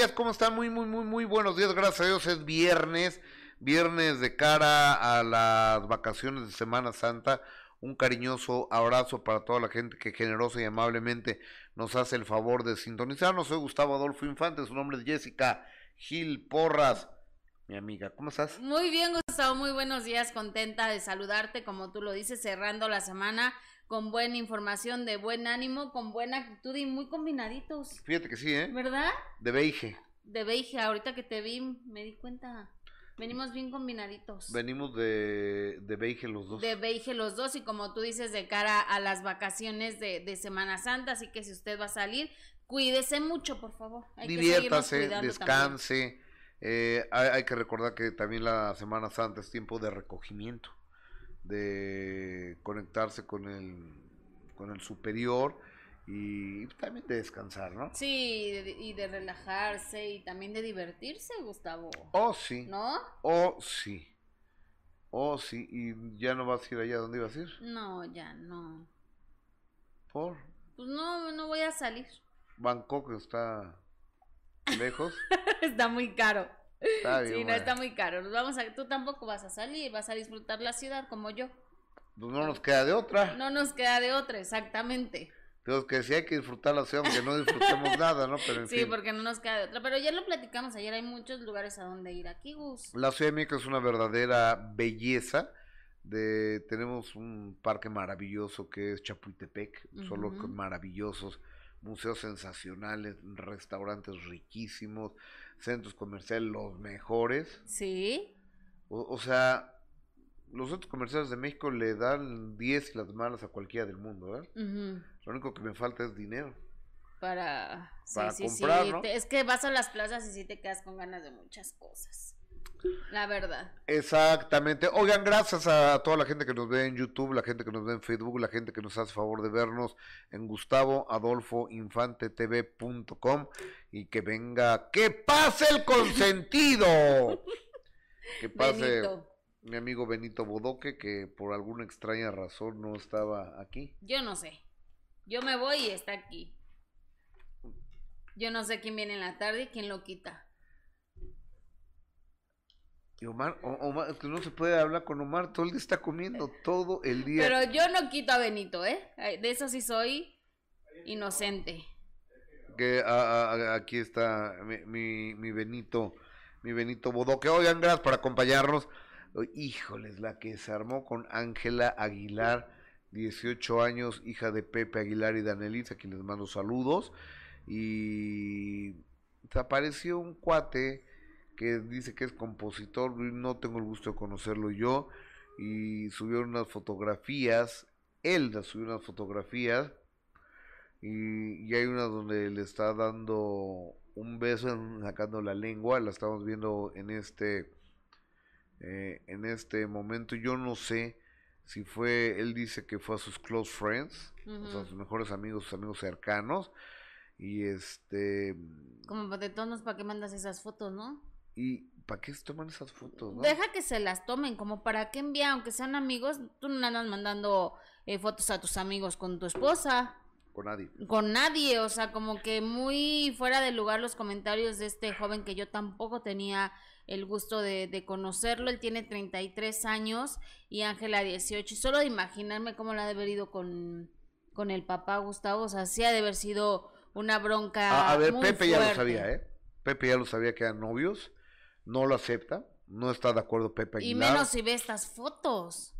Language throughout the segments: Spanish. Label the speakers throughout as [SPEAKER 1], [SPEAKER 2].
[SPEAKER 1] días, ¿cómo están? Muy, muy, muy, muy buenos días, gracias a Dios, es viernes, viernes de cara a las vacaciones de Semana Santa. Un cariñoso abrazo para toda la gente que generosa y amablemente nos hace el favor de sintonizarnos. Soy Gustavo Adolfo Infante, su nombre es Jessica Gil Porras. Mi amiga, ¿cómo estás?
[SPEAKER 2] Muy bien, Gustavo, muy buenos días, contenta de saludarte, como tú lo dices, cerrando la semana con buena información, de buen ánimo, con buena actitud y muy combinaditos.
[SPEAKER 1] Fíjate que sí, ¿eh?
[SPEAKER 2] ¿Verdad?
[SPEAKER 1] De Beige.
[SPEAKER 2] De Beige, ahorita que te vi, me di cuenta. Venimos bien combinaditos.
[SPEAKER 1] Venimos de, de Beige los dos.
[SPEAKER 2] De Beige los dos y como tú dices, de cara a las vacaciones de, de Semana Santa, así que si usted va a salir, cuídese mucho, por favor.
[SPEAKER 1] Hay Diviértase, descanse. Eh, hay, hay que recordar que también la Semana Santa es tiempo de recogimiento de conectarse con el, con el superior y también de descansar, ¿no?
[SPEAKER 2] Sí, y de, relajarse y también de divertirse, Gustavo.
[SPEAKER 1] Oh, sí.
[SPEAKER 2] ¿No?
[SPEAKER 1] Oh, sí. Oh, sí. ¿Y ya no vas a ir allá donde ibas a ir?
[SPEAKER 2] No, ya no.
[SPEAKER 1] ¿Por?
[SPEAKER 2] Pues no, no voy a salir.
[SPEAKER 1] Bangkok está lejos.
[SPEAKER 2] está muy caro sí, no está muy caro. Nos vamos a, tú tampoco vas a salir, vas a disfrutar la ciudad como yo.
[SPEAKER 1] Pues no nos queda de otra.
[SPEAKER 2] No nos queda de otra, exactamente.
[SPEAKER 1] Tengo que sí hay que disfrutar la ciudad, aunque no disfrutemos nada, ¿no?
[SPEAKER 2] Pero sí, porque no nos queda de otra. Pero ya lo platicamos ayer, hay muchos lugares a donde ir aquí, Gus.
[SPEAKER 1] La Ciudad de México es una verdadera belleza. De, tenemos un parque maravilloso que es Chapultepec, solo con maravillosos museos sensacionales, restaurantes riquísimos, centros comerciales los mejores.
[SPEAKER 2] Sí.
[SPEAKER 1] O, sea, los centros comerciales de México le dan 10 y las malas a cualquiera del mundo, ¿eh? Lo único que me falta es dinero.
[SPEAKER 2] Para,
[SPEAKER 1] para comprar,
[SPEAKER 2] Es que vas a las plazas y sí te quedas con ganas de muchas cosas. La verdad.
[SPEAKER 1] Exactamente. Oigan, gracias a toda la gente que nos ve en YouTube, la gente que nos ve en Facebook, la gente que nos hace favor de vernos en Gustavo Adolfo Infante TV.com y que venga, que pase el consentido. que pase mi amigo Benito Bodoque, que por alguna extraña razón no estaba aquí.
[SPEAKER 2] Yo no sé. Yo me voy y está aquí. Yo no sé quién viene en la tarde y quién lo quita.
[SPEAKER 1] Y Omar, Omar, que no se puede hablar con Omar, todo el día está comiendo, todo el día.
[SPEAKER 2] Pero yo no quito a Benito, ¿eh? De eso sí soy inocente.
[SPEAKER 1] Que aquí está mi, mi, Benito, mi Benito Bodoque. Oigan, gracias por acompañarnos. Híjoles, la que se armó con Ángela Aguilar, 18 años, hija de Pepe Aguilar y Danelisa, aquí les mando saludos. Y se apareció un cuate que dice que es compositor, no tengo el gusto de conocerlo yo, y subió unas fotografías, él subió unas fotografías, y, hay una donde le está dando un beso, sacando la lengua, la estamos viendo en este, eh, en este momento, yo no sé si fue, él dice que fue a sus close friends, a sus mejores amigos, sus amigos cercanos, y este...
[SPEAKER 2] Como de tonos, ¿para qué mandas esas fotos, no?
[SPEAKER 1] ¿Y para qué se toman esas fotos?
[SPEAKER 2] Deja que se las tomen, como para qué envía, aunque sean amigos, tú no andas mandando eh, fotos a tus amigos con tu esposa.
[SPEAKER 1] Con nadie.
[SPEAKER 2] Con nadie, o sea, como que muy fuera de lugar los comentarios de este joven que yo tampoco tenía el gusto de, conocerlo. Él tiene 33 años y Ángela 18. Y solo de imaginarme cómo la ha de haber ido con, con el papá Gustavo, o sea, sí ha de haber sido una bronca.
[SPEAKER 1] A, ver, Pepe ya lo sabía, ¿eh? Pepe ya lo sabía que eran novios no lo acepta, no está de acuerdo Pepe Aguilar.
[SPEAKER 2] Y menos si ve estas fotos.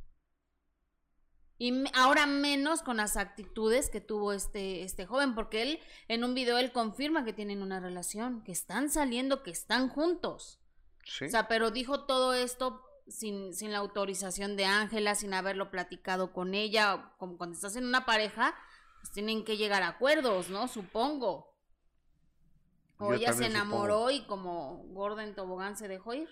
[SPEAKER 2] Y ahora menos con las actitudes que tuvo este, este joven, porque él en un video él confirma que tienen una relación, que están saliendo, que están juntos.
[SPEAKER 1] Sí.
[SPEAKER 2] O sea, pero dijo todo esto sin, sin la autorización de Ángela, sin haberlo platicado con ella. Como cuando estás en una pareja, pues tienen que llegar a acuerdos, ¿no? Supongo. O ella se enamoró y como gorda en tobogán se dejó ir.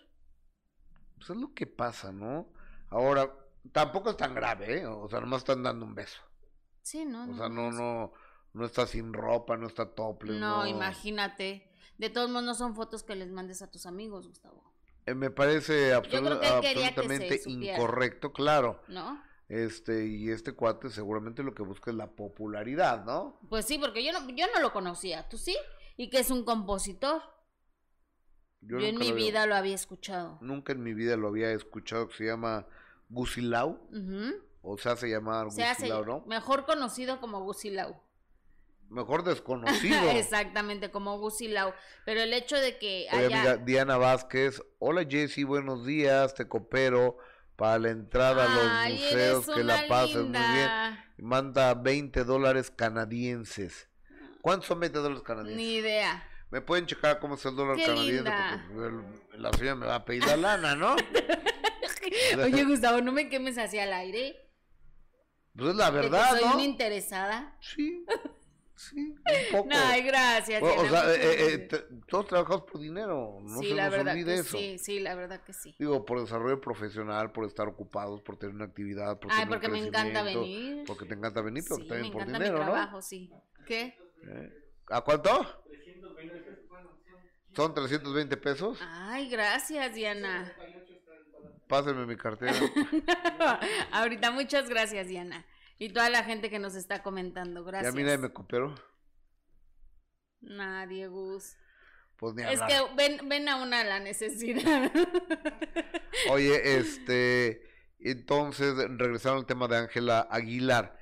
[SPEAKER 1] Pues es lo que pasa, ¿no? Ahora, tampoco es tan grave, ¿eh? O sea, nomás están dando un beso.
[SPEAKER 2] Sí, no.
[SPEAKER 1] O sea, no, no, no está sin ropa, no está tople.
[SPEAKER 2] No, imagínate. De todos modos, no son fotos que les mandes a tus amigos, Gustavo.
[SPEAKER 1] Eh, me parece absolutamente incorrecto, claro.
[SPEAKER 2] ¿No?
[SPEAKER 1] Este, y este cuate seguramente lo que busca es la popularidad, ¿no?
[SPEAKER 2] Pues sí, porque yo no, yo no lo conocía, ¿tú sí? Y que es un compositor. Yo, en mi vida lo había escuchado.
[SPEAKER 1] Nunca en mi vida lo había escuchado, que se llama Gusilau. O sea, se llama Gusilau, ¿no?
[SPEAKER 2] Mejor conocido como Gusilau.
[SPEAKER 1] Mejor desconocido.
[SPEAKER 2] Exactamente, como Gusilau. Pero el hecho de que
[SPEAKER 1] haya... Diana Vázquez. Hola Jessy, buenos días, te coopero para la entrada a los museos, que la pases muy bien. Manda 20 dólares canadienses. ¿Cuántos son 20 dólares canadienses?
[SPEAKER 2] Ni idea.
[SPEAKER 1] ¿Me pueden checar cómo es el dólar canadiense? Porque la señora me va a pedir la lana, ¿no?
[SPEAKER 2] Oye, Gustavo, no me quemes hacia el aire.
[SPEAKER 1] Pues es la verdad,
[SPEAKER 2] soy
[SPEAKER 1] ¿no?
[SPEAKER 2] una interesada.
[SPEAKER 1] Sí. Sí, un poco.
[SPEAKER 2] Ay, gracias.
[SPEAKER 1] O, sea, eh, eh, todos trabajamos por dinero, no
[SPEAKER 2] sí,
[SPEAKER 1] se
[SPEAKER 2] la
[SPEAKER 1] nos
[SPEAKER 2] verdad
[SPEAKER 1] olvide
[SPEAKER 2] que
[SPEAKER 1] eso.
[SPEAKER 2] Sí, sí, la verdad que sí.
[SPEAKER 1] Digo, por desarrollo profesional, por estar ocupados, por tener una actividad, por
[SPEAKER 2] Ay,
[SPEAKER 1] tener
[SPEAKER 2] porque
[SPEAKER 1] un
[SPEAKER 2] me encanta venir.
[SPEAKER 1] Porque te encanta venir, pero
[SPEAKER 2] sí,
[SPEAKER 1] también
[SPEAKER 2] me
[SPEAKER 1] por
[SPEAKER 2] encanta
[SPEAKER 1] dinero,
[SPEAKER 2] mi
[SPEAKER 1] ¿no?
[SPEAKER 2] trabajo, sí. ¿Qué?
[SPEAKER 1] ¿Eh? ¿A cuánto? 320 pesos. ¿Son 320 pesos?
[SPEAKER 2] Ay, gracias, Diana.
[SPEAKER 1] Pásenme mi cartera.
[SPEAKER 2] Ahorita, muchas gracias, Diana. Y toda la gente que nos está comentando, gracias.
[SPEAKER 1] ¿Y a mí nadie me cooperó?
[SPEAKER 2] Nadie, Gus.
[SPEAKER 1] Pues ni
[SPEAKER 2] Es que ven, ven a una la necesidad.
[SPEAKER 1] Oye, este, entonces, regresaron al tema de Ángela Aguilar.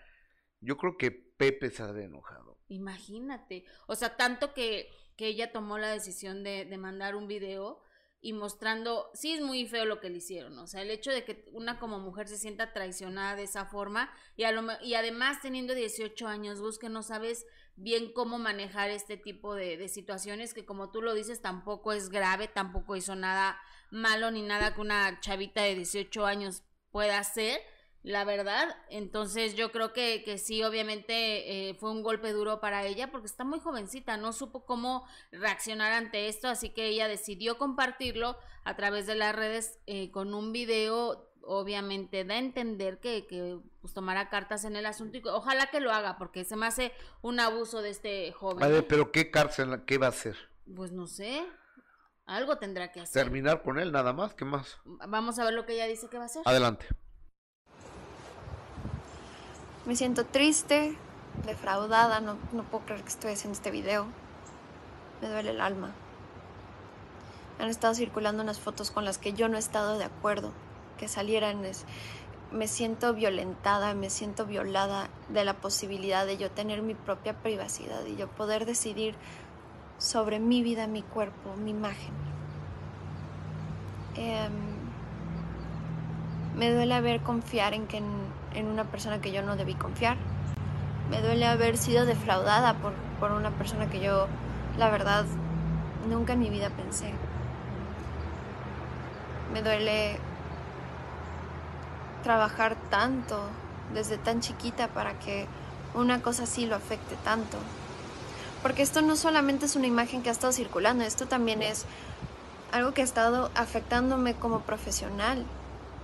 [SPEAKER 1] Yo creo que Pepe se había enojado.
[SPEAKER 2] Imagínate. O sea, tanto que, que ella tomó la decisión de, de mandar un video y mostrando, sí es muy feo lo que le hicieron, o sea, el hecho de que una como mujer se sienta traicionada de esa forma y, a lo, y además teniendo 18 años, Gus, que no sabes bien cómo manejar este tipo de, de, situaciones que como tú lo dices tampoco es grave, tampoco hizo nada malo ni nada que una chavita de 18 años pueda hacer, la verdad. Entonces yo creo que, que sí, obviamente eh, fue un golpe duro para ella porque está muy jovencita, no supo cómo reaccionar ante esto, así que ella decidió compartirlo a través de las redes eh, con un video obviamente da a entender que, que pues, tomará cartas en el asunto y ojalá que lo haga porque se me hace un abuso de este joven.
[SPEAKER 1] Pero ¿qué cárcel, qué va a hacer?
[SPEAKER 2] Pues no sé, algo tendrá que hacer.
[SPEAKER 1] Terminar con él nada más, ¿qué más?
[SPEAKER 2] Vamos a ver lo que ella dice que va a hacer.
[SPEAKER 1] Adelante.
[SPEAKER 3] Me siento triste, defraudada, no, no puedo creer que estoy haciendo este video. Me duele el alma. Han estado circulando unas fotos con las que yo no he estado de acuerdo que salieran. Me siento violentada, me siento violada de la posibilidad de yo tener mi propia privacidad y yo poder decidir sobre mi vida, mi cuerpo, mi imagen. Eh, me duele haber confiar en, que en, una persona que yo no debí confiar. Me duele haber sido defraudada por, por una persona que yo, la verdad, nunca en mi vida pensé. Me duele trabajar tanto desde tan chiquita para que una cosa así lo afecte tanto. Porque esto no solamente es una imagen que ha estado circulando, esto también es algo que ha estado afectándome como profesional.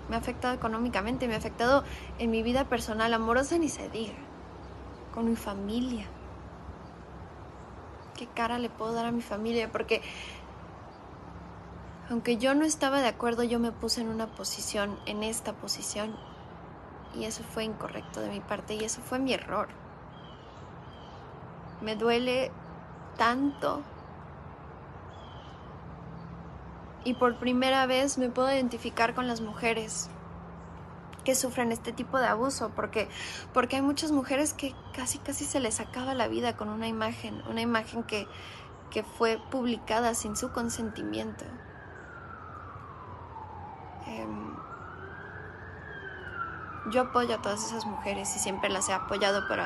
[SPEAKER 3] Me ha afectado económicamente, me ha afectado en mi vida personal, amorosa ni se diga, con mi familia. ¿Qué cara le puedo dar a mi familia? Porque aunque yo no estaba de acuerdo, yo me puse en una posición, en esta posición, y eso fue incorrecto de mi parte y eso fue mi error. Me duele tanto. Y por primera vez me puedo identificar con las mujeres que sufren este tipo de abuso, porque, porque hay muchas mujeres que casi casi se les acaba la vida con una imagen, una imagen que, que fue publicada sin su consentimiento. Eh, yo apoyo a todas esas mujeres y siempre las he apoyado, pero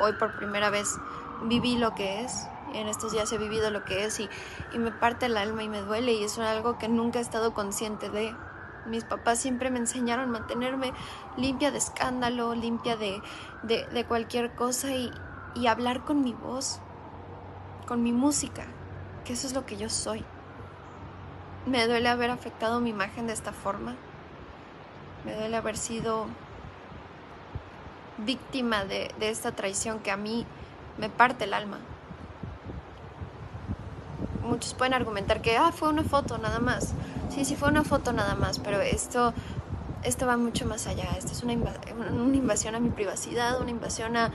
[SPEAKER 3] hoy por primera vez viví lo que es. En estos días he vivido lo que es y, y me parte el alma y me duele y es algo que nunca he estado consciente de. Mis papás siempre me enseñaron a mantenerme limpia de escándalo, limpia de, de, de cualquier cosa y, y hablar con mi voz, con mi música, que eso es lo que yo soy. Me duele haber afectado mi imagen de esta forma. Me duele haber sido víctima de, de, esta traición que a mí me parte el alma. Muchos pueden argumentar que ah, fue una foto nada más. Sí, sí fue una foto nada más, pero esto, esto va mucho más allá. Esto es una, una invasión a mi privacidad, una invasión a,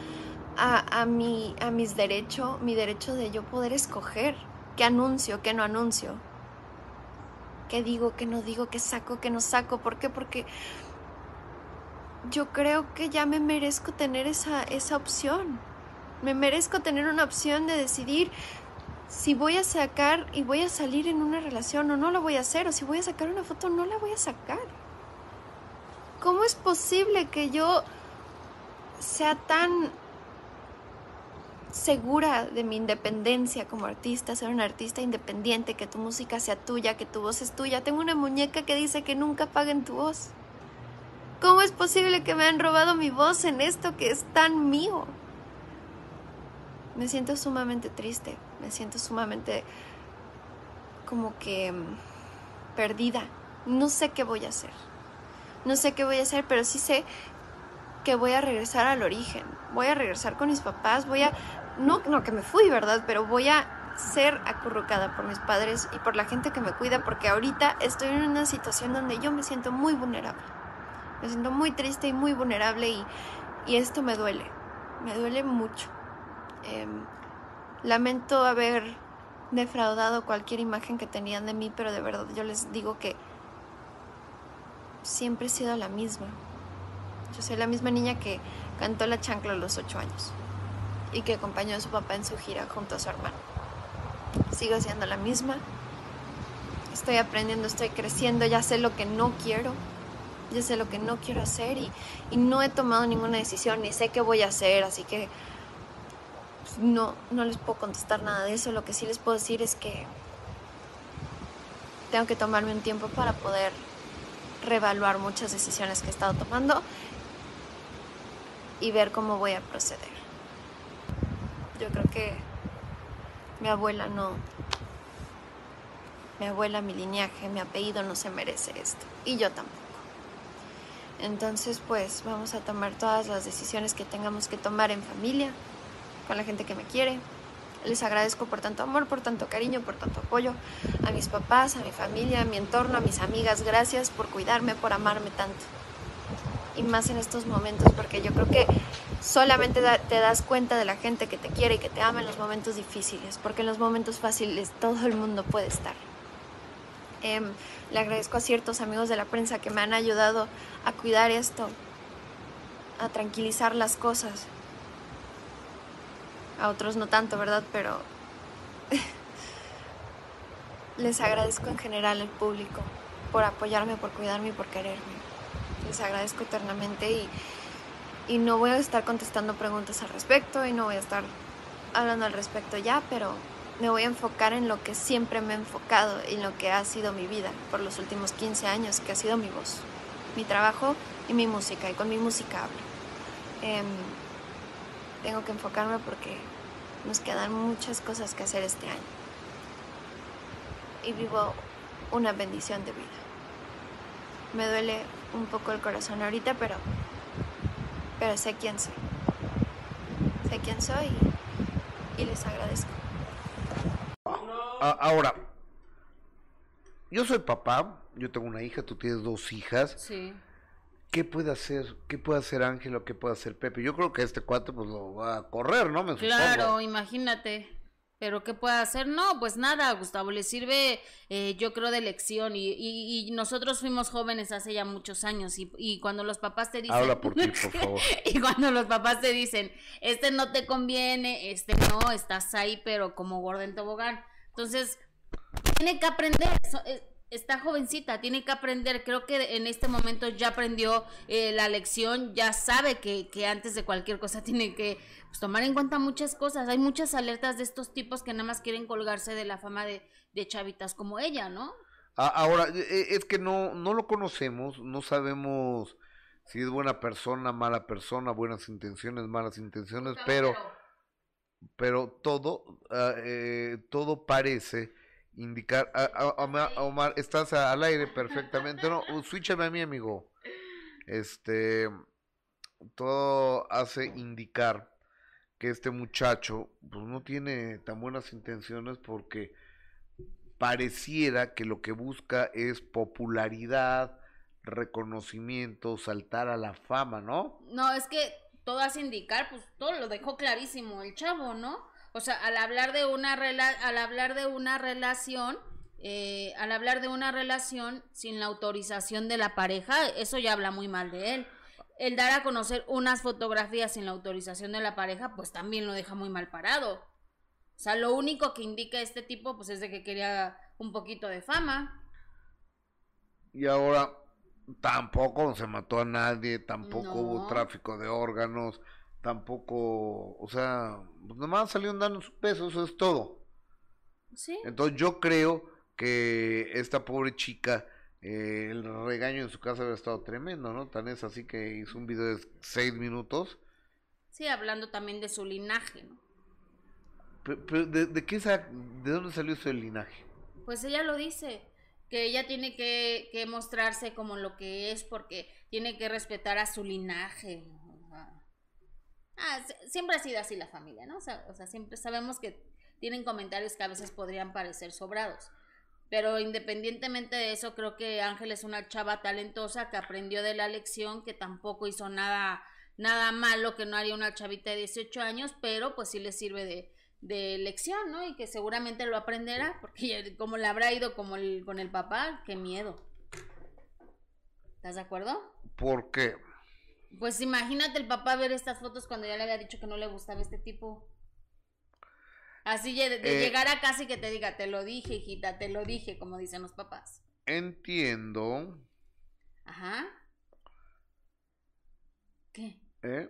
[SPEAKER 3] a, a, mi, a mis derechos, mi derecho de yo poder escoger qué anuncio, qué no anuncio qué digo, qué no digo, qué saco, qué no saco. ¿Por qué? Porque yo creo que ya me merezco tener esa, esa opción. Me merezco tener una opción de decidir si voy a sacar y voy a salir en una relación o no lo voy a hacer, o si voy a sacar una foto no la voy a sacar. ¿Cómo es posible que yo sea tan segura de mi independencia como artista, ser un artista independiente, que tu música sea tuya, que tu voz es tuya? Tengo una muñeca que dice que nunca paguen tu voz. ¿Cómo es posible que me han robado mi voz en esto que es tan mío? Me siento sumamente triste, me siento sumamente como que mm, perdida. No sé qué voy a hacer. No sé qué voy a hacer, pero sí sé que voy a regresar al origen. Voy a regresar con mis papás, voy a... No, no que me fui, ¿verdad? Pero voy a ser acurrucada por mis padres y por la gente que me cuida, porque ahorita estoy en una situación donde yo me siento muy vulnerable. Me siento muy triste y muy vulnerable y, y esto me duele, me duele mucho. Em, lamento haber defraudado cualquier imagen que tenían de mí, pero de verdad yo les digo que siempre he sido la misma. Yo soy la misma niña que cantó la chancla a los ocho años y que acompañó a su papá en su gira junto a su hermano. Sigo siendo la misma. Estoy aprendiendo, estoy creciendo, ya sé lo que no quiero ya sé lo que no quiero hacer y, no he tomado ninguna decisión, ni sé qué voy a hacer, así que no, no les puedo contestar nada de eso. Lo que sí les puedo decir es que tengo que tomarme un tiempo para poder reevaluar muchas decisiones que he estado tomando y ver cómo voy a proceder. Yo creo que mi abuela no, mi abuela, mi linaje, mi apellido no se merece esto y yo tampoco. Entonces, pues vamos a tomar todas las decisiones que tengamos que tomar en familia, con la gente que me quiere. Les agradezco por tanto amor, por tanto cariño, por tanto apoyo a mis papás, a mi familia, a mi entorno, a mis amigas. Gracias por cuidarme, por amarme tanto. Y más en estos momentos, porque yo creo que solamente te das cuenta de la gente que te quiere y que te ama en los momentos difíciles, porque en los momentos fáciles todo el mundo puede estar. Em, le agradezco a ciertos amigos de la prensa que me han ayudado a cuidar esto, a tranquilizar las cosas. A otros no tanto, ¿verdad? Pero les agradezco en general al público por apoyarme, por cuidarme y por quererme. Les agradezco eternamente y, y no voy a estar contestando preguntas al respecto y no voy a estar hablando al respecto ya, pero me voy a enfocar en lo que siempre me he enfocado, en lo que ha sido mi vida por los últimos 15 años, que ha sido mi voz, mi trabajo y mi música, y con mi música hablo. Em, tengo que enfocarme porque nos quedan muchas cosas que hacer este año. Y vivo una bendición de vida. Me duele un poco el corazón ahorita, pero, pero sé quién soy. Sé quién soy y les agradezco
[SPEAKER 1] ahora, yo soy papá, yo tengo una hija, tú tienes dos hijas.
[SPEAKER 2] Sí.
[SPEAKER 1] ¿Qué puede hacer? ¿Qué puede hacer Ángel qué puede hacer Pepe? Yo creo que este cuate pues lo va a correr, ¿no? Me
[SPEAKER 2] claro, imagínate. Pero ¿qué puede hacer? No, pues nada, Gustavo, le sirve, eh, yo creo, de lección. Y, y, nosotros fuimos jóvenes hace ya muchos años. Y, y cuando los papás te dicen.
[SPEAKER 1] Habla por ti, por favor.
[SPEAKER 2] y cuando los papás te dicen, este no te conviene, este no, estás ahí, pero como gordo en tobogán. Entonces, tiene que aprender. Eh, está jovencita, tiene que aprender. Creo que en este momento ya aprendió eh, la lección, ya sabe que, antes de cualquier cosa tiene que pues, tomar en cuenta muchas cosas. Hay muchas alertas de estos tipos que nada más quieren colgarse de la fama de, de chavitas como ella, ¿no?
[SPEAKER 1] Ahora, e, e, es que no, no lo conocemos, no sabemos si es buena persona, mala persona, buenas intenciones, malas intenciones, pero pero todo, ah, eh, todo parece indicar, a, Omar, estás al aire perfectamente, no, switchame a mi amigo, este, todo hace indicar que este muchacho, pues no tiene tan buenas intenciones porque pareciera que lo que busca es popularidad, reconocimiento, saltar a la fama, ¿no?
[SPEAKER 2] No, es que todo hace indicar, pues todo lo dejó clarísimo el chavo, ¿no? O sea, al hablar de una rela al hablar de una relación, eh, al hablar de una relación sin la autorización de la pareja, eso ya habla muy mal de él. El dar a conocer unas fotografías sin la autorización de la pareja, pues también lo deja muy mal parado. O sea, lo único que indica este tipo, pues es de que quería un poquito de fama.
[SPEAKER 1] Y ahora tampoco se mató a nadie, tampoco hubo tráfico de órganos, tampoco, o sea, pues nomás salieron dando su peso, eso es todo.
[SPEAKER 2] Sí.
[SPEAKER 1] Entonces yo creo que esta pobre chica, eh, el regaño en su casa había estado tremendo, ¿no? Tan es así que hizo un video de seis minutos.
[SPEAKER 2] Sí, hablando también de su linaje, ¿no?
[SPEAKER 1] Pero, ¿de, qué de dónde salió ese linaje?
[SPEAKER 2] Pues ella lo dice, que ella tiene que, que mostrarse como lo que es porque tiene que respetar a su linaje. Ah, siempre ha sido así la familia, ¿no? O sea, o sea, siempre sabemos que tienen comentarios que a veces podrían parecer sobrados. Pero independientemente de eso, creo que Ángel es una chava talentosa que aprendió de la lección, que tampoco hizo nada, nada malo que no haría una chavita de 18 años, pero pues sí le sirve de, de lección, ¿no? Y que seguramente lo aprenderá, porque como le habrá ido como el, con el papá, qué miedo. ¿Estás de acuerdo?
[SPEAKER 1] ¿Por qué?
[SPEAKER 2] Pues imagínate el papá ver estas fotos cuando ya le había dicho que no le gustaba este tipo. Así de, eh, llegar a casa y que te diga, te lo dije, hijita, te lo dije, como dicen los papás.
[SPEAKER 1] Entiendo.
[SPEAKER 2] Ajá. ¿Qué?
[SPEAKER 1] ¿Eh?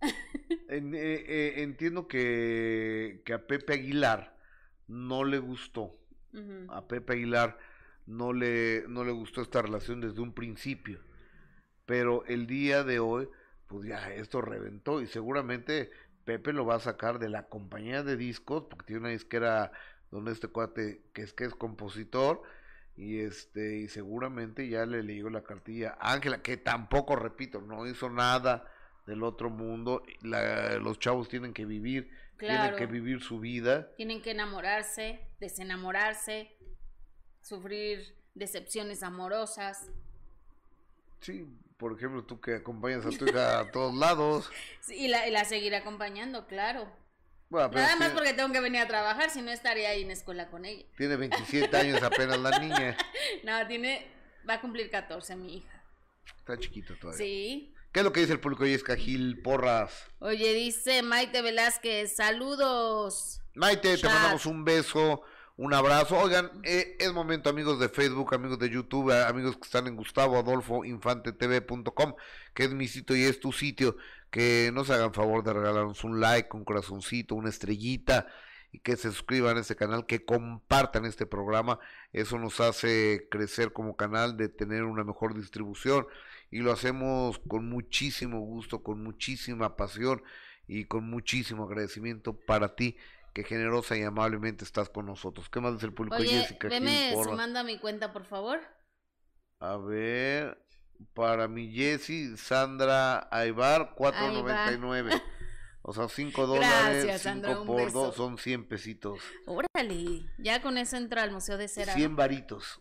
[SPEAKER 1] Eh, eh, entiendo que, que, a Pepe Aguilar no le gustó. A Pepe Aguilar no le, no le gustó esta relación desde un principio. Pero el día de hoy, pues ya esto reventó y seguramente Pepe lo va a sacar de la compañía de discos, porque tiene una disquera donde este cuate que es que es compositor y este y seguramente ya le leyó la cartilla Ángela que tampoco repito no hizo nada del otro mundo los chavos tienen que vivir tienen que vivir su vida.
[SPEAKER 2] Tienen que enamorarse desenamorarse sufrir decepciones amorosas.
[SPEAKER 1] Sí por ejemplo, tú que acompañas a tu hija a todos lados.
[SPEAKER 2] Sí, y la, la seguiré acompañando, claro. Nada más porque tengo que venir a trabajar, si no estaría ahí en escuela con ella.
[SPEAKER 1] Tiene 27 años apenas la niña.
[SPEAKER 2] no, tiene, va a cumplir 14 mi hija.
[SPEAKER 1] Está chiquito todavía.
[SPEAKER 2] Sí.
[SPEAKER 1] ¿Qué es lo que dice el público y Gil Porras?
[SPEAKER 2] Oye, dice Maite Velázquez, saludos.
[SPEAKER 1] Maite, te mandamos un beso un abrazo. Oigan, eh, es momento, amigos de Facebook, amigos de YouTube, amigos que están en Gustavo Adolfo Infante TV.com, que es mi sitio y es tu sitio. Que nos hagan favor de regalarnos un like, un corazoncito, una estrellita y que se suscriban a este canal, que compartan este programa. Eso nos hace crecer como canal, de tener una mejor distribución y lo hacemos con muchísimo gusto, con muchísima pasión y con muchísimo agradecimiento para ti que generosa y amablemente estás con nosotros. ¿Qué más dice el público
[SPEAKER 2] Oye, Jessica? Veme sumando a mi cuenta, por favor.
[SPEAKER 1] A ver, para mi Jessy, Sandra Aybar, 4.99. O sea, 5 dólares, 5 por 2 son 100 pesitos.
[SPEAKER 2] Órale, ya con eso entra al Museo de Cera.
[SPEAKER 1] 100 varitos.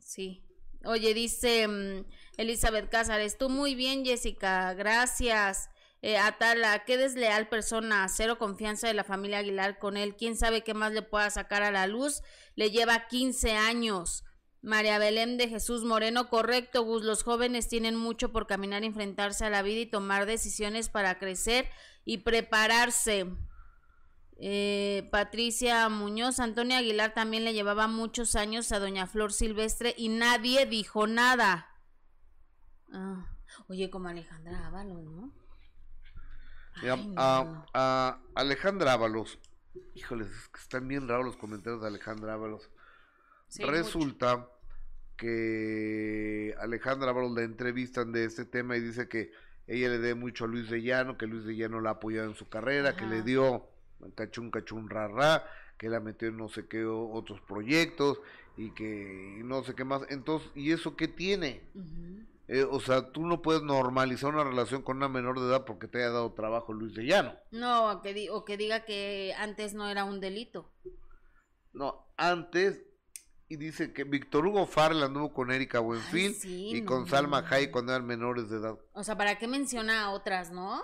[SPEAKER 2] Sí. Oye, dice mm, Elizabeth Cázares, tú muy bien, Jessica, gracias. Eh, Atala, qué desleal persona, cero confianza de la familia Aguilar con él, quién sabe qué más le pueda sacar a la luz, le lleva 15 años. María Belén de Jesús Moreno, correcto, Gus, los jóvenes tienen mucho por caminar, enfrentarse a la vida y tomar decisiones para crecer y prepararse. Eh, Patricia Muñoz, Antonio Aguilar también le llevaba muchos años a doña Flor Silvestre y nadie dijo nada. Ah, oye, como Alejandra Ábalos, ¿no?
[SPEAKER 1] A, Alejandra Ábalos. Híjoles, están bien raros los comentarios de Alejandra Ábalos. Resulta que Alejandra Ábalos la entrevistan de este tema y dice que ella le dé mucho a Luis de Llano, que Luis de Llano la ha apoyado en su carrera, que le dio cachún, cachún, rara, que la metió en no sé qué otros proyectos y que no sé qué más. Entonces, ¿y eso qué tiene? Eh, o sea, tú no puedes normalizar una relación con una menor de edad porque te haya dado trabajo Luis de Llano.
[SPEAKER 2] No, o que, o que diga que antes no era un delito.
[SPEAKER 1] No, antes, y dice que Víctor Hugo Farrell anduvo con Erika Buenfil y con Salma Hay cuando eran menores de edad.
[SPEAKER 2] O sea, ¿para qué menciona a otras, no?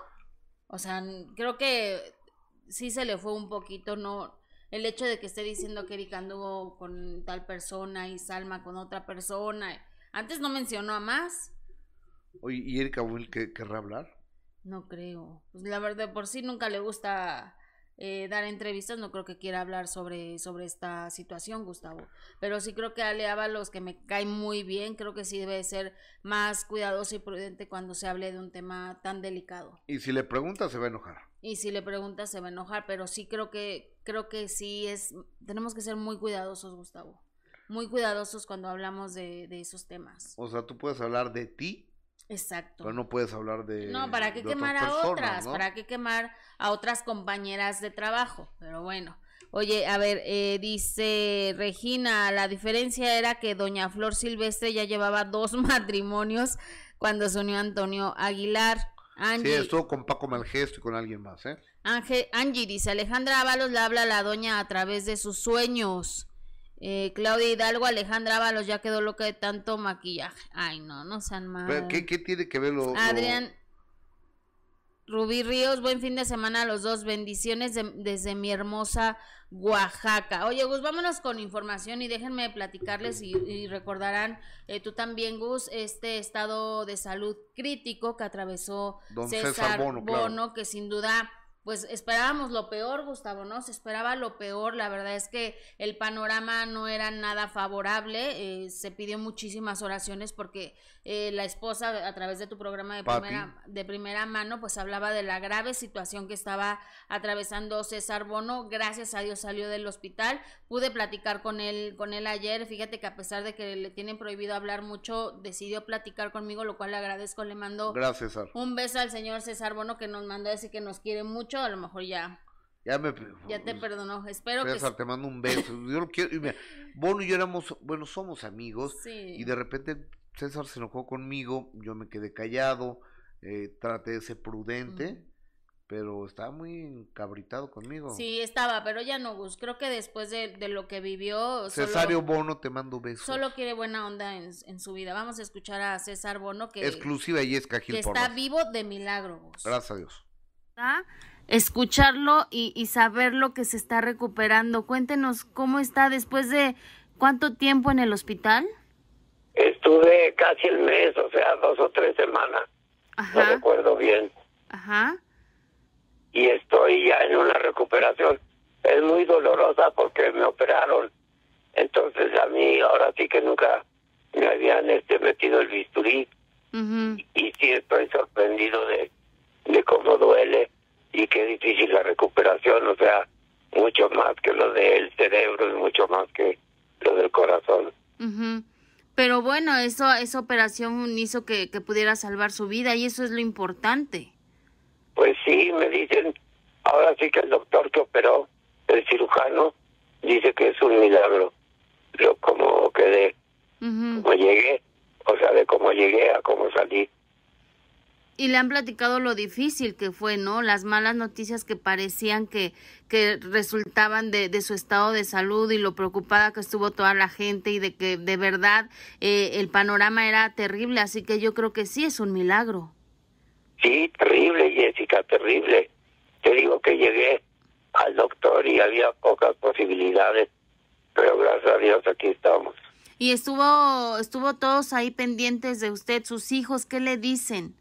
[SPEAKER 2] O sea, creo que sí se le fue un poquito, no, el hecho de que esté diciendo que Erika anduvo con tal persona y Salma con otra persona. Antes no mencionó a más.
[SPEAKER 1] Oye, ¿y Erika Will querrá hablar?
[SPEAKER 2] No creo. Pues la verdad, por sí nunca le gusta eh, dar entrevistas, no creo que quiera hablar sobre, sobre esta situación, Gustavo. Pero sí creo que Ale Ábalos, que me cae muy bien, creo que sí debe ser más cuidadoso y prudente cuando se hable de un tema tan delicado.
[SPEAKER 1] Y si le pregunta, se va a enojar.
[SPEAKER 2] Y si le pregunta, se va a enojar, pero sí creo que, creo que sí es, tenemos que ser muy cuidadosos, Gustavo. Muy cuidadosos cuando hablamos de, de esos temas.
[SPEAKER 1] O sea, tú puedes hablar de ti
[SPEAKER 2] Exacto.
[SPEAKER 1] Pero no puedes hablar de.
[SPEAKER 2] No, ¿para qué quemar a otras? ¿Para qué quemar a otras compañeras de trabajo? Pero bueno. Oye, a ver, eh, dice Regina, la diferencia era que doña Flor Silvestre ya llevaba dos matrimonios cuando se unió Antonio Aguilar.
[SPEAKER 1] Angie, sí, estuvo con Paco Malgesto y con alguien más, ¿eh?
[SPEAKER 2] Angie dice, Alejandra Ábalos le habla a la doña a través de sus sueños. Eh, Claudia Hidalgo, Alejandra Ábalos ya quedó loca de tanto maquillaje. Ay, no, no sean mal.
[SPEAKER 1] ¿Qué, qué tiene que ver lo,
[SPEAKER 2] Adrián Rubí Ríos, buen fin de semana a los dos. Bendiciones desde mi hermosa Oaxaca. Oye, Gus, vámonos con información y déjenme platicarles y, recordarán eh, tú también, Gus, este estado de salud crítico que atravesó César, Bono que sin duda pues esperábamos lo peor, Gustavo, ¿no? Se esperaba lo peor, la verdad es que el panorama no era nada favorable, eh, se pidió muchísimas oraciones porque eh, la esposa a través de tu programa de primera, de primera mano, pues hablaba de la grave situación que estaba atravesando César Bono. Gracias a Dios salió del hospital. Pude platicar con él, con él ayer. Fíjate que a pesar de que le tienen prohibido hablar mucho, decidió platicar conmigo, lo cual le agradezco. Le mando
[SPEAKER 1] Gracias,
[SPEAKER 2] un beso al señor César Bono que nos mandó a decir que nos quiere mucho. A lo mejor ya
[SPEAKER 1] ya me
[SPEAKER 2] ya te perdonó. Espero
[SPEAKER 1] César, te mando un beso. Yo lo quiero. Bono y yo éramos, bueno, somos amigos. Y de repente César se enojó conmigo, yo me quedé callado, eh, traté de ser prudente, pero estaba muy encabritado conmigo.
[SPEAKER 2] Sí, estaba, pero ya no, Gus. Creo que después de, lo que vivió...
[SPEAKER 1] Cesario Bono, te mando besos.
[SPEAKER 2] Solo quiere buena onda en, su vida. Vamos a escuchar a César Bono, que...
[SPEAKER 1] Exclusiva y es Que
[SPEAKER 2] está vivo de milagro, Gus.
[SPEAKER 1] Gracias a Dios.
[SPEAKER 2] Escucharlo y, y saber lo que se está recuperando. Cuéntenos cómo está después de cuánto tiempo en el hospital.
[SPEAKER 4] Estuve casi el mes, o sea, dos o tres semanas. No recuerdo bien.
[SPEAKER 2] Ajá.
[SPEAKER 4] Y estoy ya en una recuperación. Es muy dolorosa porque me operaron. Entonces a mí ahora sí que nunca me habían este metido el bisturí. y, sí estoy sorprendido de, de cómo duele y qué difícil la recuperación. O sea, mucho más que lo del cerebro y mucho más que lo del corazón.
[SPEAKER 2] Pero bueno, eso, esa operación hizo que, que pudiera salvar su vida y eso es lo importante.
[SPEAKER 4] Pues sí, me dicen, ahora sí que el doctor que operó, el cirujano, dice que es un milagro. Lo como quedé, como llegué, o sea, de cómo llegué a cómo salí.
[SPEAKER 2] Y le han platicado lo difícil que fue, ¿no? Las malas noticias que parecían que, que resultaban de, de su estado de salud y lo preocupada que estuvo toda la gente y de que de verdad eh, el panorama era terrible. Así que yo creo que sí es un milagro.
[SPEAKER 4] Sí, terrible, Jessica, terrible. Te digo que llegué al doctor y había pocas posibilidades, pero gracias a Dios aquí estamos.
[SPEAKER 2] Y estuvo, estuvo todos ahí pendientes de usted, sus hijos, ¿qué le dicen?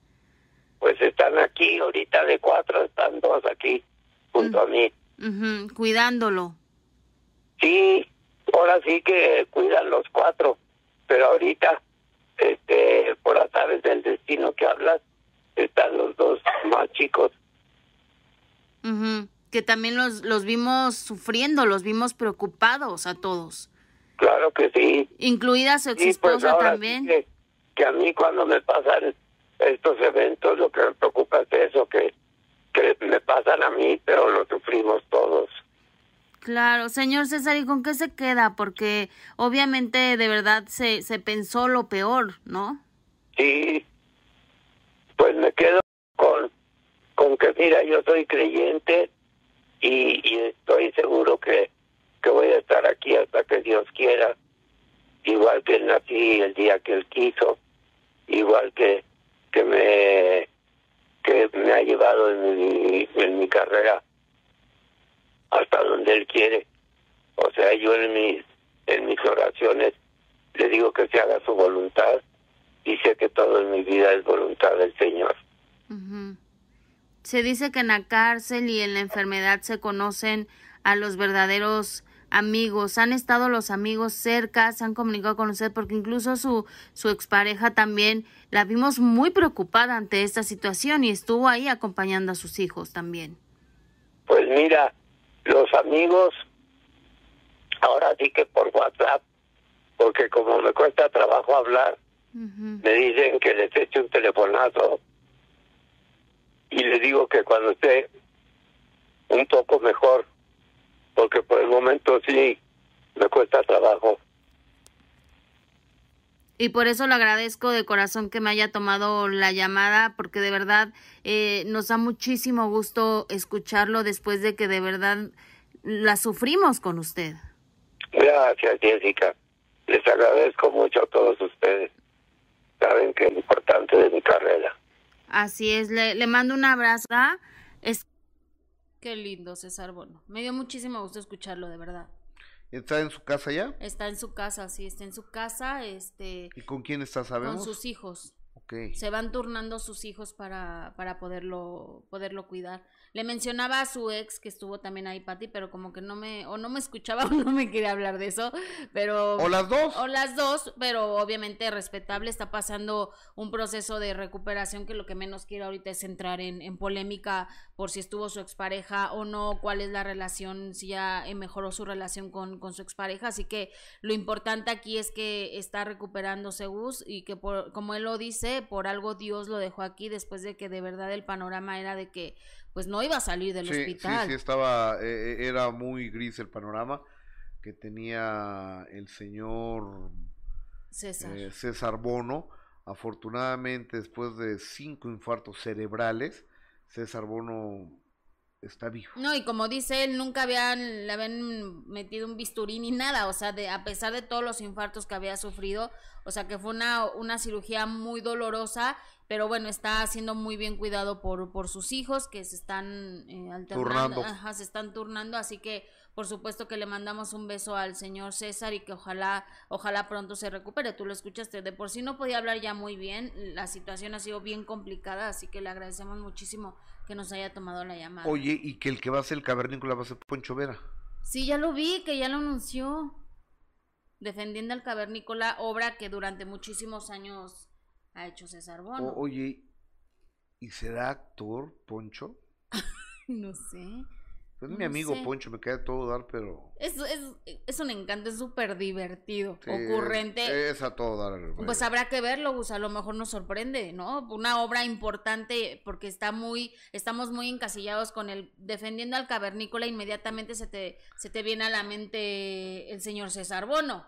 [SPEAKER 4] Pues están aquí, ahorita de cuatro están dos aquí junto a mí.
[SPEAKER 2] Cuidándolo.
[SPEAKER 4] Sí, ahora sí que cuidan los cuatro, pero ahorita, este, por azares del destino que hablas, están los dos más chicos.
[SPEAKER 2] Que también los, los vimos sufriendo, los vimos preocupados a todos.
[SPEAKER 4] Claro que sí.
[SPEAKER 2] Incluida su ex pues esposa también.
[SPEAKER 4] que, que, a mí cuando me pasan estos eventos, lo que me preocupa es eso, que, que me pasan a mí, pero lo sufrimos todos.
[SPEAKER 2] Claro, señor César, ¿y con qué se queda? Porque obviamente de verdad se, se pensó lo peor, ¿no?
[SPEAKER 4] Sí, pues me quedo con, con que, mira, yo soy creyente y, y estoy seguro que, que voy a estar aquí hasta que Dios quiera, igual que nací el día que Él quiso, igual que que me que me ha llevado en mi, en mi carrera hasta donde él quiere O sea, yo en mis, en mis oraciones le digo que se haga su voluntad y sé que todo en mi vida es voluntad del Señor.
[SPEAKER 2] Se dice que en la cárcel y en la enfermedad se conocen a los verdaderos amigos. ¿Han estado los amigos cerca? ¿Se han comunicado con usted? Porque incluso su, su expareja también la vimos muy preocupada ante esta situación y estuvo ahí acompañando a sus hijos también.
[SPEAKER 4] Pues mira, los amigos, ahora sí que por WhatsApp, porque como me cuesta trabajo hablar, me dicen que les eche un telefonazo y le digo que cuando esté un poco mejor, porque por el momento sí me cuesta trabajo.
[SPEAKER 2] Y por eso le agradezco de corazón que me haya tomado la llamada, porque de verdad eh, nos da muchísimo gusto escucharlo después de que de verdad la sufrimos con usted.
[SPEAKER 4] Gracias, Jessica. Les agradezco mucho a todos ustedes. Saben que es importante de mi carrera.
[SPEAKER 2] Así es, le, le mando un abrazo. Es... Qué lindo, César Bono. Me dio muchísimo gusto escucharlo, de verdad.
[SPEAKER 1] ¿Está en su casa ya?
[SPEAKER 2] Está en su casa, sí, está en su casa. Este,
[SPEAKER 1] ¿Y con quién está, sabemos?
[SPEAKER 2] Con sus hijos.
[SPEAKER 1] Okay.
[SPEAKER 2] Se van turnando sus hijos para, para poderlo, poderlo cuidar. Le mencionaba a su ex que estuvo también ahí, Patti, pero como que no me, o no me escuchaba o no me quería hablar de eso, pero...
[SPEAKER 1] O las dos.
[SPEAKER 2] O las dos, pero obviamente respetable, está pasando un proceso de recuperación que lo que menos quiero ahorita es entrar en, en polémica por si estuvo su expareja o no, cuál es la relación, si ya mejoró su relación con, con su expareja, así que lo importante aquí es que está recuperándose Gus y que por, como él lo dice, por algo Dios lo dejó aquí después de que de verdad el panorama era de que pues no iba a salir del
[SPEAKER 1] sí,
[SPEAKER 2] hospital.
[SPEAKER 1] Sí, sí, estaba, eh, era muy gris el panorama que tenía el señor
[SPEAKER 2] César.
[SPEAKER 1] Eh, César Bono. Afortunadamente, después de cinco infartos cerebrales, César Bono está vivo.
[SPEAKER 2] No, y como dice él, nunca habían, le habían metido un bisturí ni nada, o sea, de, a pesar de todos los infartos que había sufrido, o sea, que fue una, una cirugía muy dolorosa, pero bueno, está siendo muy bien cuidado por, por sus hijos que se están eh, alternando, ajá, se están turnando, así que por supuesto que le mandamos un beso al señor César y que ojalá, ojalá pronto se recupere. Tú lo escuchaste, de por sí no podía hablar ya muy bien, la situación ha sido bien complicada, así que le agradecemos muchísimo que nos haya tomado la llamada.
[SPEAKER 1] Oye, ¿y que el que va a ser el cavernícola va a ser Poncho Vera?
[SPEAKER 2] Sí, ya lo vi, que ya lo anunció. Defendiendo al cavernícola, obra que durante muchísimos años ha hecho César Bono.
[SPEAKER 1] O, oye, ¿y será actor Poncho?
[SPEAKER 2] no sé.
[SPEAKER 1] Pues
[SPEAKER 2] no
[SPEAKER 1] mi amigo
[SPEAKER 2] sé.
[SPEAKER 1] Poncho, me cae todo dar, pero...
[SPEAKER 2] Es, es, es un encanto, es súper divertido,
[SPEAKER 1] sí,
[SPEAKER 2] ocurrente.
[SPEAKER 1] Es, es, a todo dar.
[SPEAKER 2] Pues habrá que verlo, Gus, a lo mejor nos sorprende, ¿no? Una obra importante porque está muy, estamos muy encasillados con el defendiendo al cavernícola, inmediatamente se te, se te viene a la mente el señor César Bono.